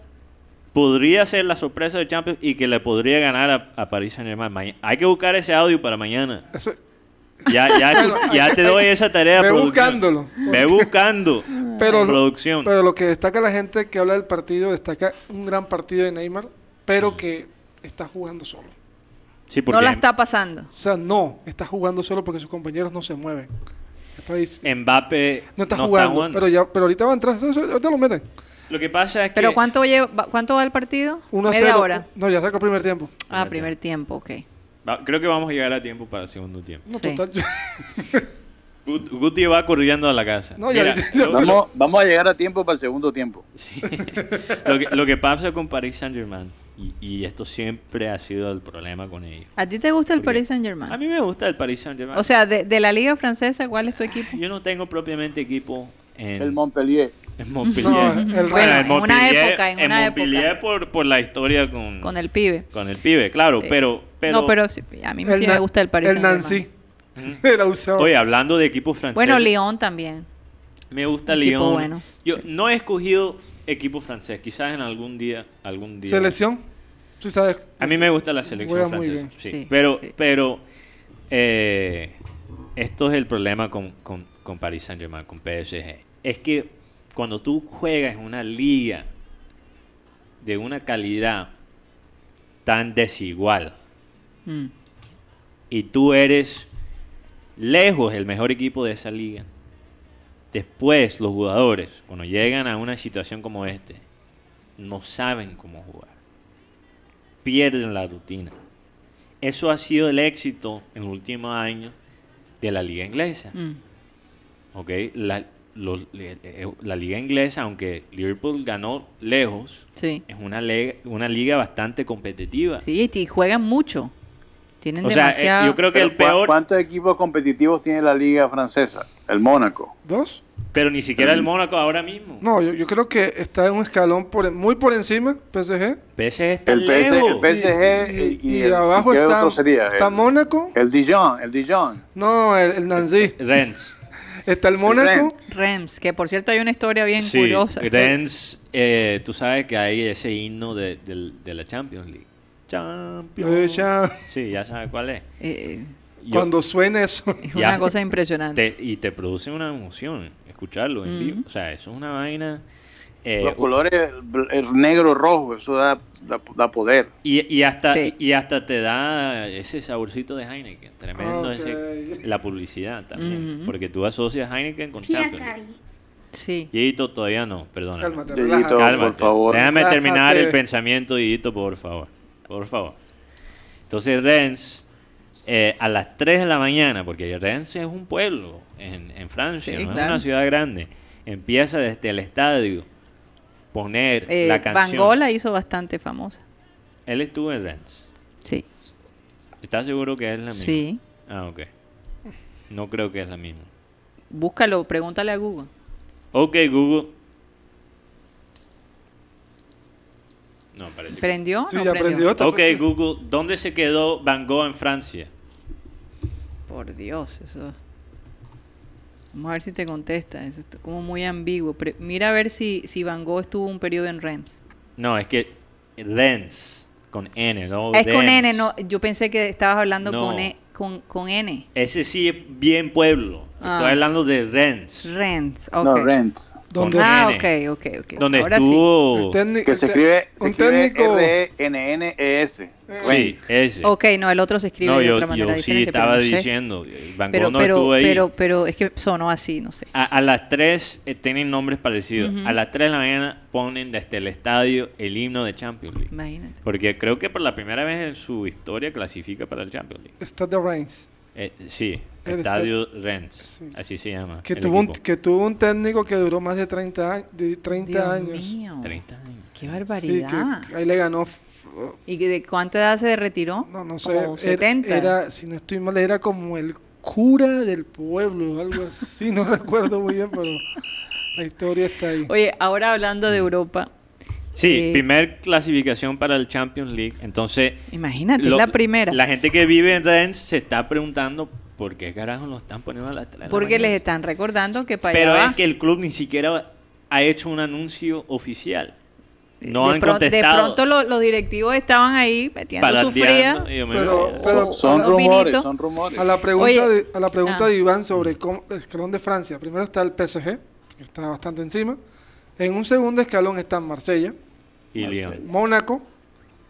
podría ser la sorpresa de Champions y que le podría ganar a, a Paris Saint-Germain. Maña- Hay que buscar ese audio para mañana. Eso, Ya, ya, Bueno, ya te doy esa tarea. ve buscándolo. Ve buscando. Pero, producción. pero lo que destaca la gente que habla del partido, destaca un gran partido de Neymar, pero que está jugando solo. sí, No porque la está pasando. O sea, no, está jugando solo porque sus compañeros no se mueven. Está dic- Mbappé no está jugando, pero ya pero ahorita va a entrar, ahorita lo meten. Lo que pasa es que ¿Pero cuánto, lleva, cuánto va el partido? 1 a Media 0. hora. No, ya saca el primer tiempo. Ah, primer tiempo, ok. Va- Creo que vamos a llegar a tiempo para el segundo tiempo. No, Sí. total. Gut- Guti va corriendo a la casa. No, ya- Mira, ya- lo- Vamos, vamos a llegar a tiempo para el segundo tiempo. lo, que, lo que pasa con Paris Saint Germain, y, y esto siempre ha sido el problema con ellos. ¿A ti te gusta el. Paris Saint Germain? A mí me gusta el Paris Saint Germain. O sea, de, de la liga francesa, ¿cuál es tu equipo? yo no tengo propiamente equipo en, El Montpellier. En Montpellier. No, el Bueno, Rennes. en En una época, en en una Montpellier época. por, por la historia con, Con el pibe. con el pibe, claro, Sí. pero, pero... no, pero sí, a mí sí me gusta el Paris El Saint Nancy. Germain. Era usado. Oye, hablando de equipos franceses... Bueno, Lyon también. Me gusta Equipo Lyon. bueno, Yo sí. no he escogido equipo francés, quizás en algún día, algún día. Selección. Tú sabes. A mí me gusta la selección francesa, bien. sí. Sí, pero, sí. pero eh, esto es el problema con, con, con Paris Saint Germain, con PSG. Es que cuando tú juegas en una liga de una calidad tan desigual Mm. y tú eres lejos el mejor equipo de esa liga, después los jugadores, cuando llegan a una situación como este, no saben cómo jugar. Pierden la rutina. Eso ha sido el éxito en los últimos años de la liga inglesa. Mm. ¿ok? La, los- eh, eh, la liga inglesa, aunque Liverpool ganó lejos, Sí. es una, lega- una liga bastante competitiva. Sí, y juegan mucho. Tienen O sea, eh, demasiado... yo creo que el ¿cu- peor, ¿Cuántos equipos competitivos tiene la liga francesa? El Mónaco. ¿Dos? pero ni siquiera el Mónaco ahora mismo. No, yo, yo creo que está en un escalón por, muy por encima, PSG. PSG está El, el. PSG y, y, y el- abajo ¿qué está, otro sería? está el, Mónaco. el Dijon, el Dijon. No, el, el Nancy. Rennes. Está el Mónaco. Rems, que por cierto hay una historia bien Sí, curiosa. Rennes, eh, tú sabes que hay ese himno de, la Champions League. Champions. Eh, ya, Sí, ya sabes cuál es. Eh, Yo- cuando suene eso. es Ya. una cosa impresionante. te- y te produce una emoción escucharlo en Ujú. vivo. O sea, eso es una vaina. Eh, Los colores el, el negro rojo, eso da, da, da poder. y, y hasta Sí. y hasta te da ese saborcito de Heineken. Tremendo ese, la publicidad también. Porque tú asocias Heineken con Champions. Sí. Dieguito, todavía no, perdona. Cálmate, por favor. Déjame terminar el pensamiento, Dieguito, por favor. Por favor. Entonces, Rennes, eh, a las 3 de la mañana, porque Rennes es un pueblo en, en Francia, Sí, no es una ciudad grande, empieza desde el estadio poner Eh, la Van canción. Gogh la hizo bastante famosa. Él estuvo en Rennes. Sí. ¿Estás seguro que es la misma? Sí. Ah, ok. No creo que es la misma. Búscalo, pregúntale a Google. Ok, Google. No, parece que- ¿Prendió? Sí, No ya aprendió. está Ok. Google, ¿dónde se quedó Van Gogh en Francia? Por Dios, eso. Vamos a ver si te contesta. Eso está como muy ambiguo. Pre- mira a ver si, si Van Gogh estuvo un periodo en Reims. No, es que Rennes, con N, no es con. N, no. Yo pensé que estabas hablando No. con, e- con, con N. Ese sí es bien pueblo. Ah. Estoy hablando de Rennes. Rennes, ok. No, Rents. ¿Dónde, Con Ah, N. ok, ok, ok. Donde Ahora sí. estuvo... técnico- Que se escribe, se un escribe técnico. R-E-N-N-E-S. Sí, ese. Ok, no, el otro se escribe no, de yo, otra manera yo sí diferente. pero estaba no sé. diciendo. Van Pero, no pero, estuvo ahí. pero, pero es que sonó así, no sé. A, a las 3 eh, tienen nombres parecidos. Ujú. A las 3 de la mañana ponen desde el estadio el himno de Champions League. Imagínate. Porque creo que por la primera vez en su historia clasifica para el Champions League. Stade de Reims. Eh, sí, El Estadio Rennes. Sí. Así se llama. Que tuvo, un, que tuvo un técnico que duró más de 30, años- de 30 Dios años. mío. 30 años. Qué Sí, barbaridad. que ahí le ganó. ¿Y que de cuánta edad se retiró? No, no sé. Como era- 70. Era, si no estoy mal, era como el cura del pueblo, algo así. No recuerdo muy bien, pero la historia está ahí. Oye, ahora hablando de Europa, Sí, Eh, primer clasificación para el Champions League. Entonces, imagínate, lo- es la primera. La gente que vive en Rennes se está preguntando por qué carajo lo están poniendo a 3 de la porque les están recordando que para Pero allá es va. que el club ni siquiera ha hecho un anuncio oficial. No de, han pro- de contestado. pronto lo- los directivos estaban ahí metiendo su fría. Pero- Son rumores, son rumores. A la pregunta, Oye, de, a la pregunta ah. de Iván sobre cómo, el escalón de Francia. Primero está el PSG, que está bastante encima. En un segundo escalón están Marsella, y Lyon. Mónaco,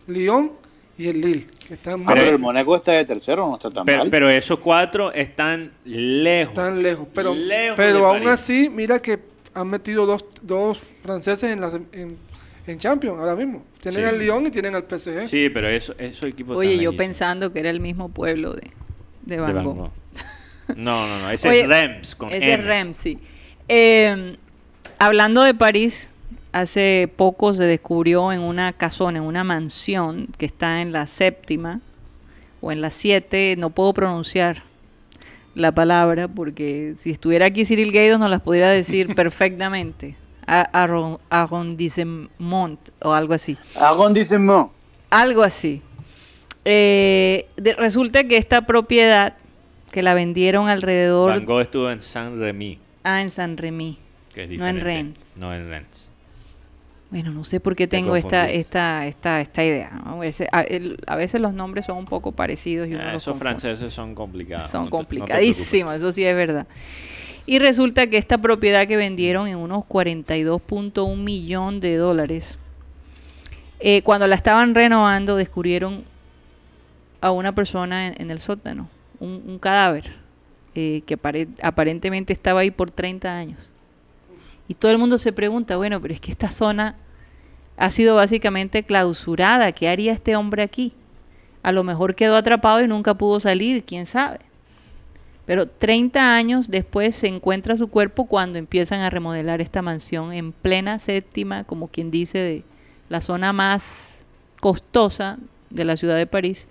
Lyon y el Lille, que están Ah, muy- pero el Monaco está de tercero, no está tan Pero, mal. pero esos cuatro están lejos. tan lejos. Pero, Lejos pero aún París. así, mira que han metido dos, dos franceses en, la, en, en Champions ahora mismo. Tienen Sí. al Lyon y tienen al PSG. Sí, pero eso, eso equipo Oye, yo pensando que era el mismo pueblo de, de De Van Van Gogh. Gogh. No, no, no. Ese Oye, es Rems con Ese es M. Reims, sí. Eh, hablando de París, hace poco se descubrió en una casona, en una mansión que está en la séptima o en la siete, no puedo pronunciar la palabra porque si estuviera aquí Cyril Gaydos nos las pudiera decir perfectamente. Arrondissement o algo así. Arrondissement. Algo así. Eh, de- resulta que esta propiedad que la vendieron alrededor Van Gogh estuvo en Saint Remy, Ah, en San Remy. que es No en diferente. Reims. No en Rennes. Bueno, no sé por qué Te tengo esta, esta, esta, esta idea. ¿no? A, veces, a, el- a veces los nombres son un poco parecidos y uno Ah, los esos confunde. franceses son complicados. Son no no complicadísimos, eso sí es verdad. Y resulta que esta propiedad que vendieron en unos 42.1 millón de dólares, eh, cuando la estaban renovando descubrieron a una persona en, en el sótano, un, un cadáver, eh, que apare- aparentemente estaba ahí por 30 años. Y todo el mundo se pregunta, bueno, pero es que esta zona ha sido básicamente clausurada, ¿qué haría este hombre aquí? A lo mejor quedó atrapado y nunca pudo salir, quién sabe. Pero 30 años después se encuentra su cuerpo cuando empiezan a remodelar esta mansión en plena séptima, como quien dice, de la zona más costosa de la ciudad de París.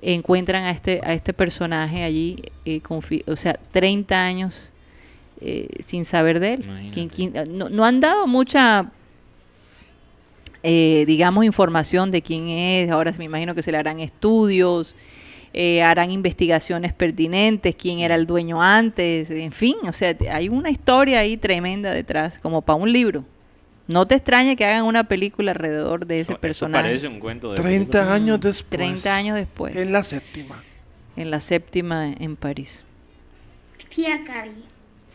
Encuentran a este, a este personaje allí, eh, o sea, 30 años eh, sin saber de él. ¿Quién- quién- no, no han dado mucha, eh, digamos, información de quién es. Ahora me imagino que se le harán estudios, eh, harán investigaciones pertinentes, quién era el dueño antes, en fin, o sea, hay una historia ahí tremenda detrás, como para un libro. No te extrañe que hagan una película alrededor de ese Eso personaje. parece un cuento de 30 película. años después. 30 años después, En la séptima. en la séptima en París. Tía Cari.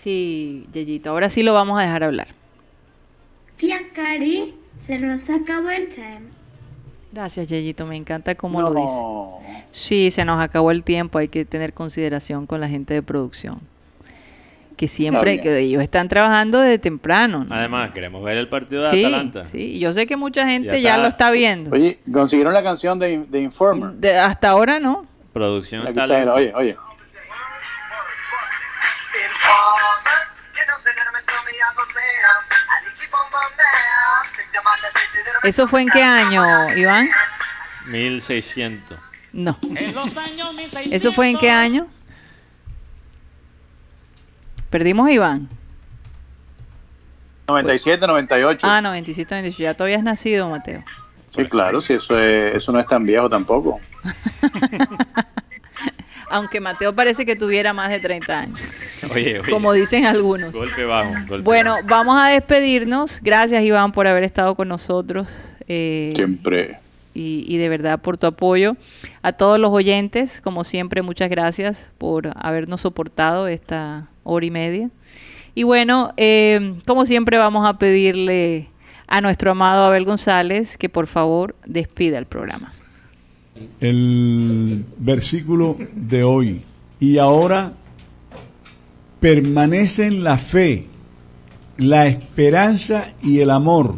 Sí, Yeyito, ahora sí lo vamos a dejar hablar. Tía Cari, se nos acabó el tiempo. Gracias, Yeyito, me encanta cómo lo dice. Sí, se nos acabó el tiempo, hay que tener consideración con la gente de producción. Que siempre, que ellos están trabajando desde temprano. ¿no? Además, queremos ver el partido de sí, Atalanta. sí, yo sé que mucha gente Ya lo está viendo. Oye, consiguieron la canción de, de Informer. De- hasta ahora no. Producción oye, oye. ¿Eso fue en qué año, Iván? 1600. No. ¿Eso fue en qué año? Perdimos a Iván. 97, 98. Ah, 97, 98. Ya tú habías nacido, Mateo. sí, claro, sí, eso, es, eso no es tan viejo tampoco. Aunque Mateo parece que tuviera más de 30 años, Oye, oye. como dicen algunos. Golpe bajo. golpe Bueno, bajo. vamos a despedirnos. Gracias, Iván, por haber estado con nosotros. eh, Siempre. y, y de verdad por tu apoyo. A todos los oyentes, como siempre, muchas gracias por habernos soportado esta hora y media. Y bueno, eh, como siempre vamos a pedirle a nuestro amado Abel González que por favor despida el programa. El versículo de hoy. Y ahora permanecen la fe, la esperanza y el amor.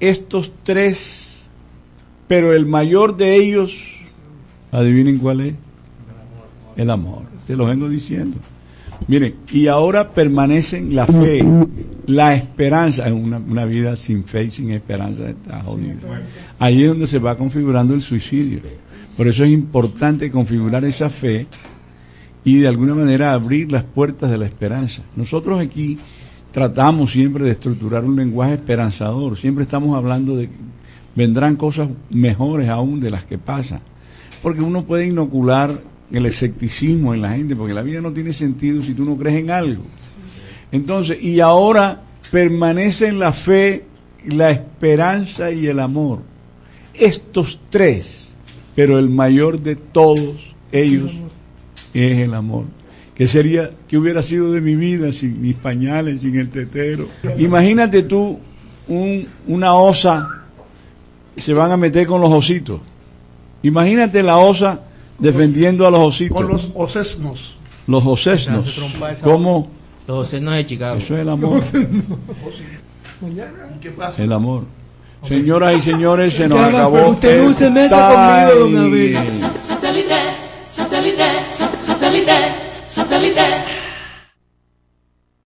Estos tres, pero el mayor de ellos, adivinen cuál es. El amor. Se los vengo diciendo. Miren, y ahora permanecen la fe, la esperanza. Una, una vida sin fe y sin esperanza está jodida. Ahí es donde se va configurando el suicidio. Por eso es importante configurar esa fe y de alguna manera abrir las puertas de la esperanza. Nosotros aquí tratamos siempre de estructurar un lenguaje esperanzador. Siempre estamos hablando de que vendrán cosas mejores aún de las que pasan. Porque uno puede inocular el escepticismo en la gente, porque la vida no tiene sentido si tú no crees en algo. Entonces, y ahora permanecen la fe, la esperanza y el amor. Estos tres, pero el mayor de todos ellos es el amor. ¿Qué sería, qué hubiera sido de mi vida sin mis pañales, sin el tetero? Imagínate tú un- una osa se van a meter con los ositos. Imagínate la osa defendiendo a los ositos. Con los osesnos. Los osesnos. ¿Cómo? Los océanos de Chicago. Eso es el amor. ¿Y qué pasa? El amor. Señoras y señores, se nos acabó. usted no el se meta conmigo, don. Satellite, satellite, satellite, satellite.